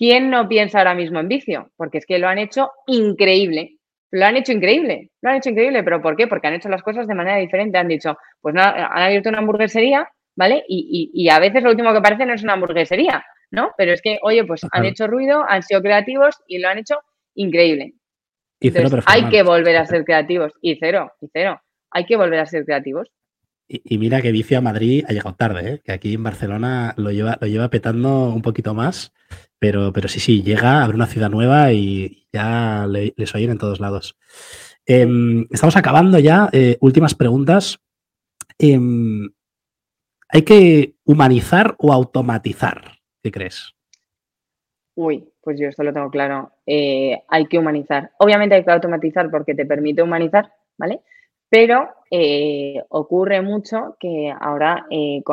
¿quién no piensa ahora mismo en vicio? Porque es que lo han hecho increíble. Lo han hecho increíble, lo han hecho increíble, pero ¿por qué? Porque han hecho las cosas de manera diferente. Han dicho, pues no, han abierto una hamburguesería, ¿vale? Y, a veces lo último que parece no es una hamburguesería, ¿no? Pero es que, oye, pues han hecho ruido, han sido creativos y lo han hecho increíble. Y hay que volver a ser creativos. Y cero, y cero. Hay que volver a ser creativos. Y, mira que vicio a Madrid ha llegado tarde, ¿eh? que aquí en Barcelona lo lleva, lo lleva petando un poquito más. Pero, pero sí, sí, llega, abre una ciudad nueva y ya les oyen en todos lados. Em, estamos acabando ya. Eh, últimas preguntas. Em, ¿Hay que humanizar o automatizar? ¿Qué crees? Uy, pues yo esto lo tengo claro. Eh, hay que humanizar. Obviamente hay que automatizar porque te permite humanizar, ¿vale? Pero eh, ocurre mucho que ahora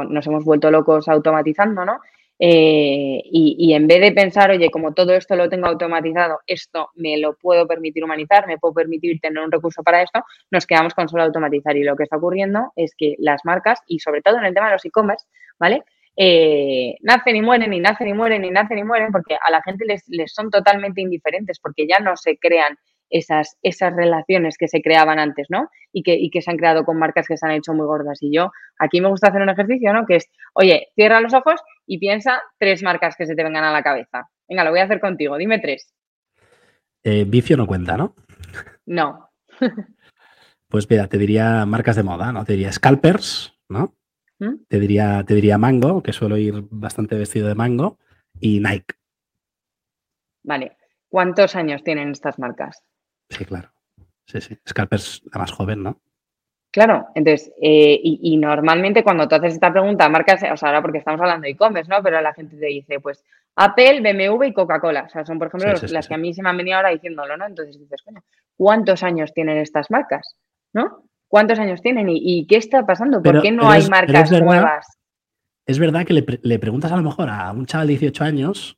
nos hemos vuelto locos automatizando, ¿no? Eh, y, en vez de pensar, oye, como todo esto lo tengo automatizado, esto me lo puedo permitir humanizar, me puedo permitir tener un recurso para esto, nos quedamos con solo automatizar. Y lo que está ocurriendo es que las marcas, y sobre todo en el tema de los e-commerce, ¿vale? Eh, nacen y mueren y nacen y mueren y nacen y mueren porque a la gente les, les son totalmente indiferentes porque ya no se crean esas, esas relaciones que se creaban antes, ¿no? Y que, y que se han creado con marcas que se han hecho muy gordas. Y yo, aquí me gusta hacer un ejercicio, ¿no? Que es, oye, cierra los ojos y piensa tres marcas que se te vengan a la cabeza. Venga, lo voy a hacer contigo, dime tres. Eh, vicio no cuenta, ¿no? No. (laughs) pues mira, te diría marcas de moda, ¿no? Te diría Scalpers, ¿no? ¿Mm? Te, diría, te diría Mango, que suelo ir bastante vestido de Mango, y Nike. Vale. ¿Cuántos años tienen estas marcas? Sí, claro. Sí, sí. Scalpers la más joven, ¿no? Claro, entonces, eh, y, normalmente cuando tú haces esta pregunta, marcas, o sea, ahora porque estamos hablando de e-commerce, ¿no? Pero la gente te dice, pues, Apple, BMW y Coca-Cola. O sea, son, por ejemplo, las que a mí se me han venido ahora diciéndolo, ¿no? Entonces dices, coño, ¿cuántos años tienen estas marcas? ¿No? ¿Cuántos años tienen? ¿Y, qué está pasando? ¿Por qué no hay marcas nuevas? Es verdad que le, le, preguntas a lo mejor a un chaval de 18 años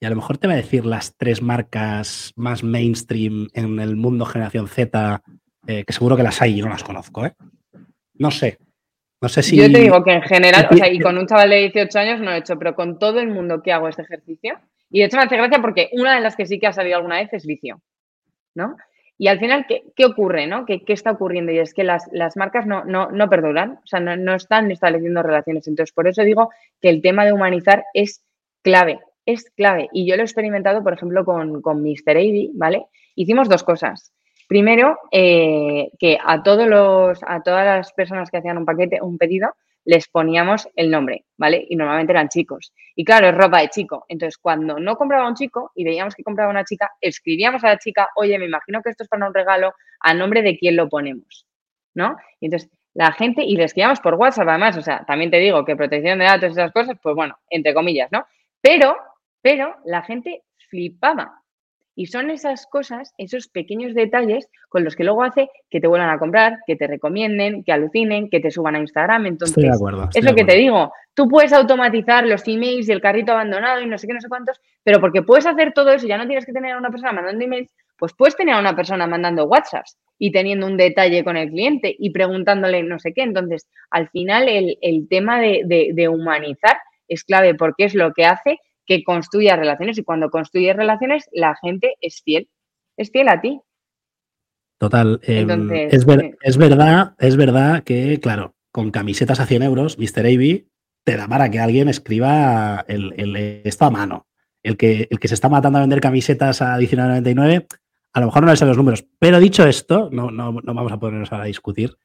y a lo mejor te va a decir las tres marcas más mainstream en el mundo generación Z, eh, que seguro que las hay y no las conozco, ¿eh? No sé. No sé si. Yo te digo que en general, o sea, y con un chaval de 18 años no lo he hecho, pero con todo el mundo que hago este ejercicio, y de hecho me hace gracia porque una de las que sí que ha salido alguna vez es vicio, ¿no? Y al final, ¿qué, ocurre? ¿no? ¿Qué, está ocurriendo? Y es que las, marcas no, no, no, perduran, o sea, no, están estableciendo relaciones. Entonces, por eso digo que el tema de humanizar es clave, es clave. Y yo lo he experimentado, por ejemplo, con, con Mr. Avey, ¿vale? Hicimos dos cosas. Primero, eh, que a, todos los, a todas las personas que hacían un paquete, un pedido, les poníamos el nombre, ¿vale? Y normalmente eran chicos. Y claro, es ropa de chico. Entonces, cuando no compraba un chico y veíamos que compraba una chica, escribíamos a la chica, oye, me imagino que esto es para un regalo, a nombre de quién lo ponemos, ¿no? Y entonces, la gente, y les escribíamos por WhatsApp además, o sea, también te digo que protección de datos y esas cosas, pues bueno, entre comillas, ¿no? Pero, pero la gente flipaba y son esas cosas, esos pequeños detalles con los que luego hace que te vuelvan a comprar, que te recomienden, que alucinen, que te suban a Instagram. Entonces, de acuerdo, es lo que te digo. Tú puedes automatizar los emails y el carrito abandonado y no sé qué, no sé cuántos, pero porque puedes hacer todo eso, ya no tienes que tener a una persona mandando emails, pues puedes tener a una persona mandando WhatsApps y teniendo un detalle con el cliente y preguntándole no sé qué. Entonces, al final, el, tema de, de humanizar es clave porque es lo que hace que construya relaciones y cuando construyes relaciones la gente es fiel, es fiel a ti. Total. Em, es, verdad, es verdad que, claro, con camisetas a 100 euros, Mr. Avey te da para que alguien escriba el, esto a mano. El que, el que se está matando a vender camisetas a 19.99, a lo mejor no le salen los números. Pero dicho esto, no, no, no vamos a ponernos a discutir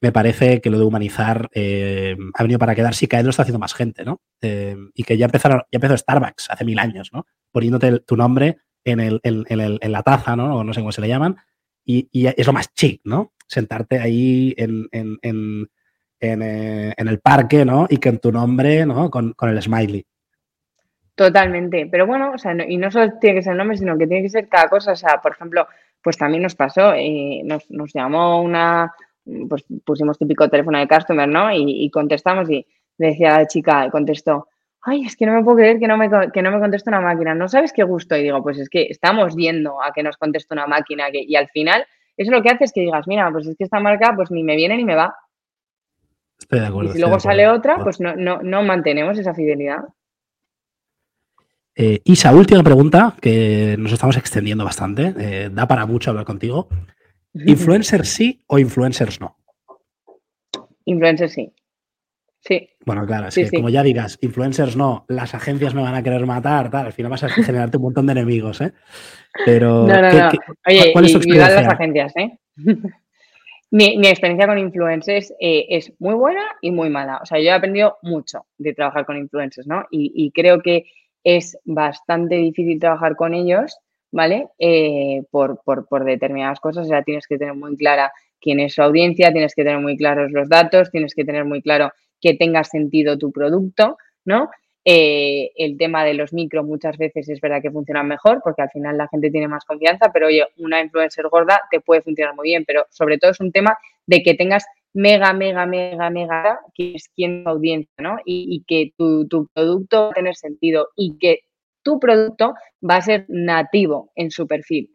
me parece que lo de humanizar eh, ha venido para quedarse y cada vez lo está haciendo más gente, ¿no? Eh, y que ya empezaron, ya empezó Starbucks hace mil años, ¿no? Poniéndote tu nombre en, el, en, la taza, ¿no? O no sé cómo se le llaman. Y, es lo más chic, ¿no? Sentarte ahí en, eh, el parque, ¿no? Y que en tu nombre, ¿no? Con, el smiley. Totalmente. Pero bueno, o sea, y no solo tiene que ser el nombre, sino que tiene que ser cada cosa. O sea, por ejemplo, pues también nos pasó, nos, nos llamó una pues pusimos típico teléfono de customer, ¿no? Y, contestamos y decía la chica, contestó, ay, es que no me puedo creer que no me, que no me conteste una máquina, ¿no sabes qué gusto? Y digo, pues es que estamos viendo a que nos conteste una máquina y al final eso lo que hace es que digas, mira, pues es que esta marca pues ni me viene ni me va. Estoy de acuerdo. Y si luego sale otra, pues no, no, mantenemos esa fidelidad. Eh, Isa, última pregunta, que nos estamos extendiendo bastante. Eh, da para mucho hablar contigo. ¿Influencers sí o influencers no? Influencers sí. Sí. Bueno, claro, es que como ya digas, influencers no, las agencias me van a querer matar, tal, al final vas a (laughs) generarte un montón de enemigos, ¿eh? Pero. No, no, no. Oye, ¿cuál es tu experiencia? las agencias, ¿eh? (laughs) mi, experiencia con influencers eh, es muy buena y muy mala. O sea, yo he aprendido mucho de trabajar con influencers, ¿no? y creo que es bastante difícil trabajar con ellos ¿vale? Eh, por, por, determinadas cosas, o sea, tienes que tener muy clara quién es su audiencia, tienes que tener muy claros los datos, tienes que tener muy claro que tenga sentido tu producto, ¿no? Eh, el tema de los micro muchas veces es verdad que funcionan mejor porque al final la gente tiene más confianza, pero oye, una influencer gorda te puede funcionar muy bien, pero sobre todo es un tema de que tengas mega, mega, mega, mega, que es quien tu audiencia, ¿no? Y, y que tu, tu, producto va a tener sentido y que tu producto va a ser nativo en su perfil,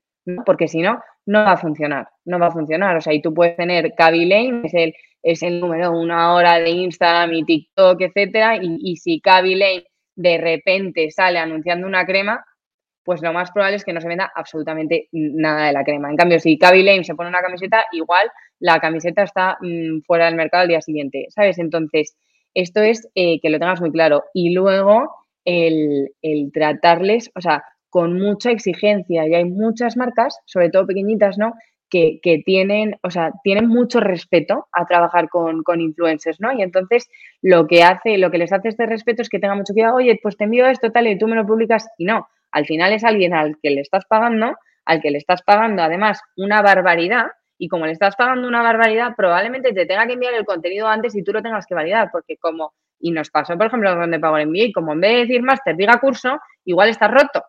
porque si no, no va a funcionar, no va a funcionar. O sea, y tú puedes tener Kaby Lane, es el, es el número una hora de Instagram y TikTok, etcétera, y, si Kaby Lane de repente sale anunciando una crema, pues lo más probable es que no se venda absolutamente nada de la crema. En cambio, si Kaby Lane se pone una camiseta, igual la camiseta está mm, fuera del mercado al día siguiente, ¿sabes? Entonces, esto es eh, que lo tengas muy claro. Y luego, el, tratarles, o sea, con mucha exigencia. Y hay muchas marcas, sobre todo pequeñitas, ¿no? Que, tienen, o sea, tienen mucho respeto a trabajar con, influencers, ¿no? Y entonces lo que hace, lo que les hace este respeto es que tenga mucho cuidado, oye, pues te envío esto, tal, y tú me lo publicas, y no, al final es alguien al que le estás pagando, al que le estás pagando además una barbaridad, y como le estás pagando una barbaridad, probablemente te tenga que enviar el contenido antes y tú lo tengas que validar, porque como y nos pasó, por ejemplo, donde pago el MBA, y como en vez de decir máster, diga curso, igual está roto.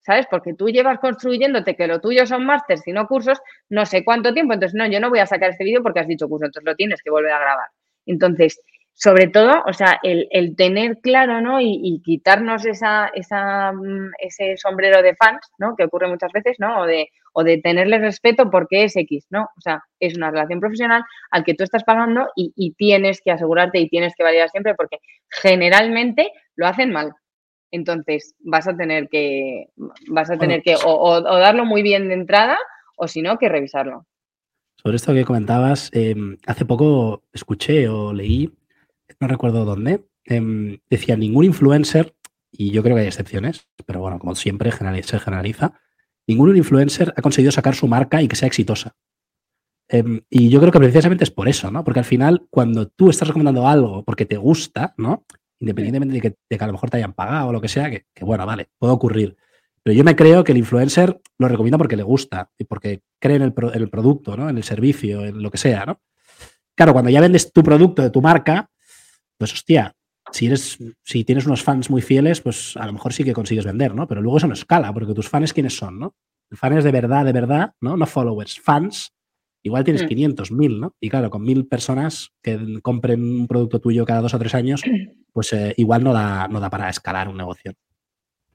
¿Sabes? Porque tú llevas construyéndote que lo tuyo son másters y no cursos, no sé cuánto tiempo. Entonces, no, yo no voy a sacar este vídeo porque has dicho curso, entonces lo tienes que volver a grabar. Entonces, sobre todo, o sea, el, tener claro, ¿no? Y, quitarnos esa, esa, mm, ese sombrero de fans, ¿no? Que ocurre muchas veces, ¿no? O de, o de tenerle respeto porque es X, ¿no? O sea, es una relación profesional al que tú estás pagando y, tienes que asegurarte y tienes que validar siempre porque generalmente lo hacen mal. Entonces, vas a tener que, vas a tener que o, darlo muy bien de entrada o si no, que revisarlo. Sobre esto que comentabas, em, hace poco escuché o leí no recuerdo dónde, em, decía ningún influencer, y yo creo que hay excepciones, pero bueno, como siempre se generaliza, ningún influencer ha conseguido sacar su marca y que sea exitosa. Em, y yo creo que precisamente es por eso, ¿no? Porque al final, cuando tú estás recomendando algo porque te gusta, ¿no? Independientemente de que, a lo mejor te hayan pagado o lo que sea, que, bueno, vale, puede ocurrir. Pero yo me creo que el influencer lo recomienda porque le gusta y porque cree en el, en el producto, ¿no? En el servicio, en lo que sea, ¿no? Claro, cuando ya vendes tu producto de tu marca, pues hostia, si, eres, si tienes unos fans muy fieles, pues a lo mejor sí que consigues vender, ¿no? Pero luego eso no escala, porque tus fans, ¿quiénes son, no? El fan es de verdad, de verdad, ¿no? No followers, fans. Igual tienes 500, mm. 1000, ¿no? Y claro, con mil personas que compren un producto tuyo cada dos o tres años, (clears throat) pues eh, igual no da, no da para escalar un negocio.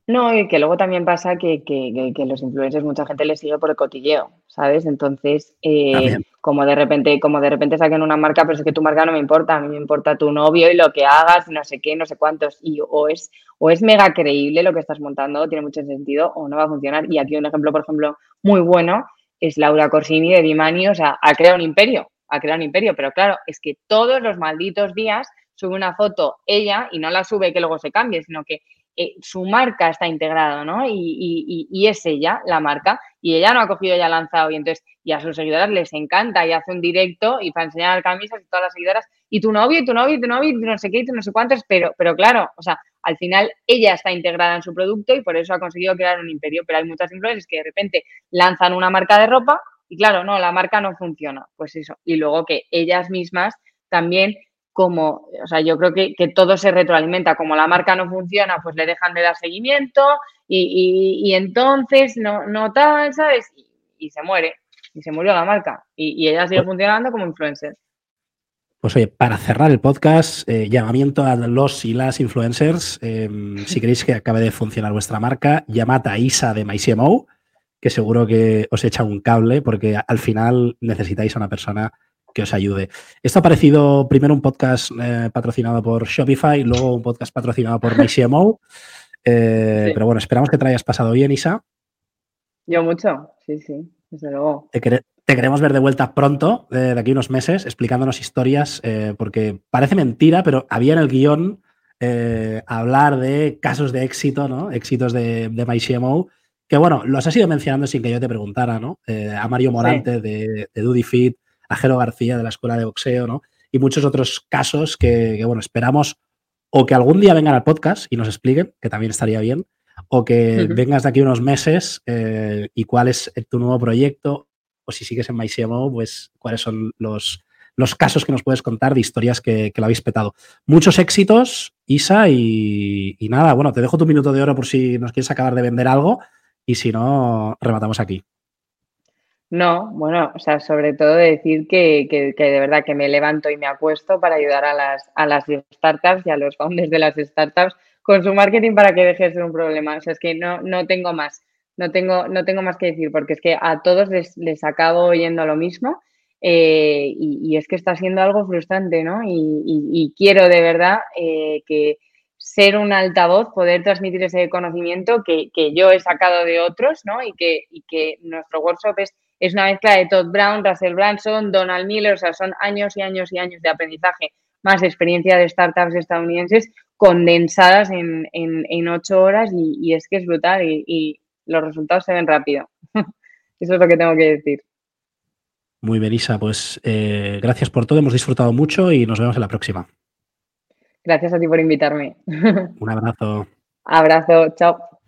No, y que luego también pasa que, que, que, los influencers mucha gente les sigue por el cotilleo, ¿sabes? Entonces, eh, como de repente, como de repente saquen una marca, pero es que tu marca no me importa, a mí me importa tu novio y lo que hagas, no sé qué, no sé cuántos. Y o es, o es mega creíble lo que estás montando, tiene mucho sentido, o no va a funcionar. Y aquí un ejemplo, por ejemplo, muy bueno es Laura Corsini de Dimani, o sea, ha creado un imperio, ha creado un imperio, pero claro, es que todos los malditos días sube una foto ella y no la sube que luego se cambie, sino que eh, su marca está integrada, ¿no? Y, es ella, la marca, y ella no ha cogido y ha lanzado, y entonces, y a sus seguidoras les encanta, y hace un directo, y para enseñar camisas y todas las seguidoras, y tu novio, y tu novio, y tu novio, y no sé qué, y no sé cuántos, pero, pero claro, o sea, al final ella está integrada en su producto y por eso ha conseguido crear un imperio, pero hay muchas influencers que de repente lanzan una marca de ropa y claro, no, la marca no funciona, pues eso, y luego que ellas mismas también como, o sea, yo creo que, todo se retroalimenta, como la marca no funciona, pues le dejan de dar seguimiento y, entonces no, no tal, ¿sabes? Y, se muere, y se murió la marca y, ella sigue pues funcionando como influencer. Pues oye, para cerrar el podcast, eh, llamamiento a los y las influencers. Em, si (laughs) queréis que acabe de funcionar vuestra marca, llamad a Isa de MyCMO, que seguro que os echa un cable, porque al final necesitáis a una persona que os ayude. Esto ha parecido primero un podcast eh, patrocinado por Shopify, luego un podcast patrocinado por (laughs) MyCMO. Eh, pero bueno, esperamos que te hayas pasado bien, Isa. Yo mucho, sí, sí, desde luego. Te, queremos ver de vuelta pronto, de, aquí unos meses, explicándonos historias, eh, porque parece mentira, pero había en el guion hablar de casos de éxito, ¿no? Éxitos de, de MyCMO, que bueno, los has ido mencionando sin que yo te preguntara, ¿no? a Mario Morante de, de DudiFit, a Jero García de la Escuela de Boxeo, ¿no? Y muchos otros casos que, bueno, esperamos o que algún día vengan al podcast y nos expliquen, que también estaría bien, o que vengas de aquí unos meses eh, y cuál es tu nuevo proyecto, o si sigues en MyCMO, pues cuáles son los, los casos que nos puedes contar de historias que, lo habéis petado. Muchos éxitos, Isa, y, y, nada, bueno, te dejo tu minuto de oro por si nos quieres acabar de vender algo y si no, rematamos aquí. No, bueno, o sea, sobre todo decir que, que, de verdad que me levanto y me acuesto para ayudar a las, a las startups y a los founders de las startups con su marketing para que deje de ser un problema. O sea, es que no, no tengo más, no tengo, no tengo más que decir, porque es que a todos les, les acabo oyendo lo mismo eh, y, es que está siendo algo frustrante, ¿no? Y, quiero de verdad eh, que ser un altavoz, poder transmitir ese conocimiento que, que, yo he sacado de otros, ¿no? Y que, y que nuestro workshop es es una mezcla de Todd Brown, Russell Branson, Donald Miller, o sea, son años y años y años de aprendizaje, más experiencia de startups estadounidenses condensadas en, ocho horas y, es que es brutal y, los resultados se ven rápido. (laughs) Eso es lo que tengo que decir. Muy bien, Isa, pues eh, gracias por todo, hemos disfrutado mucho y nos vemos en la próxima. Gracias a ti por invitarme. (laughs) Un abrazo. Abrazo, chao.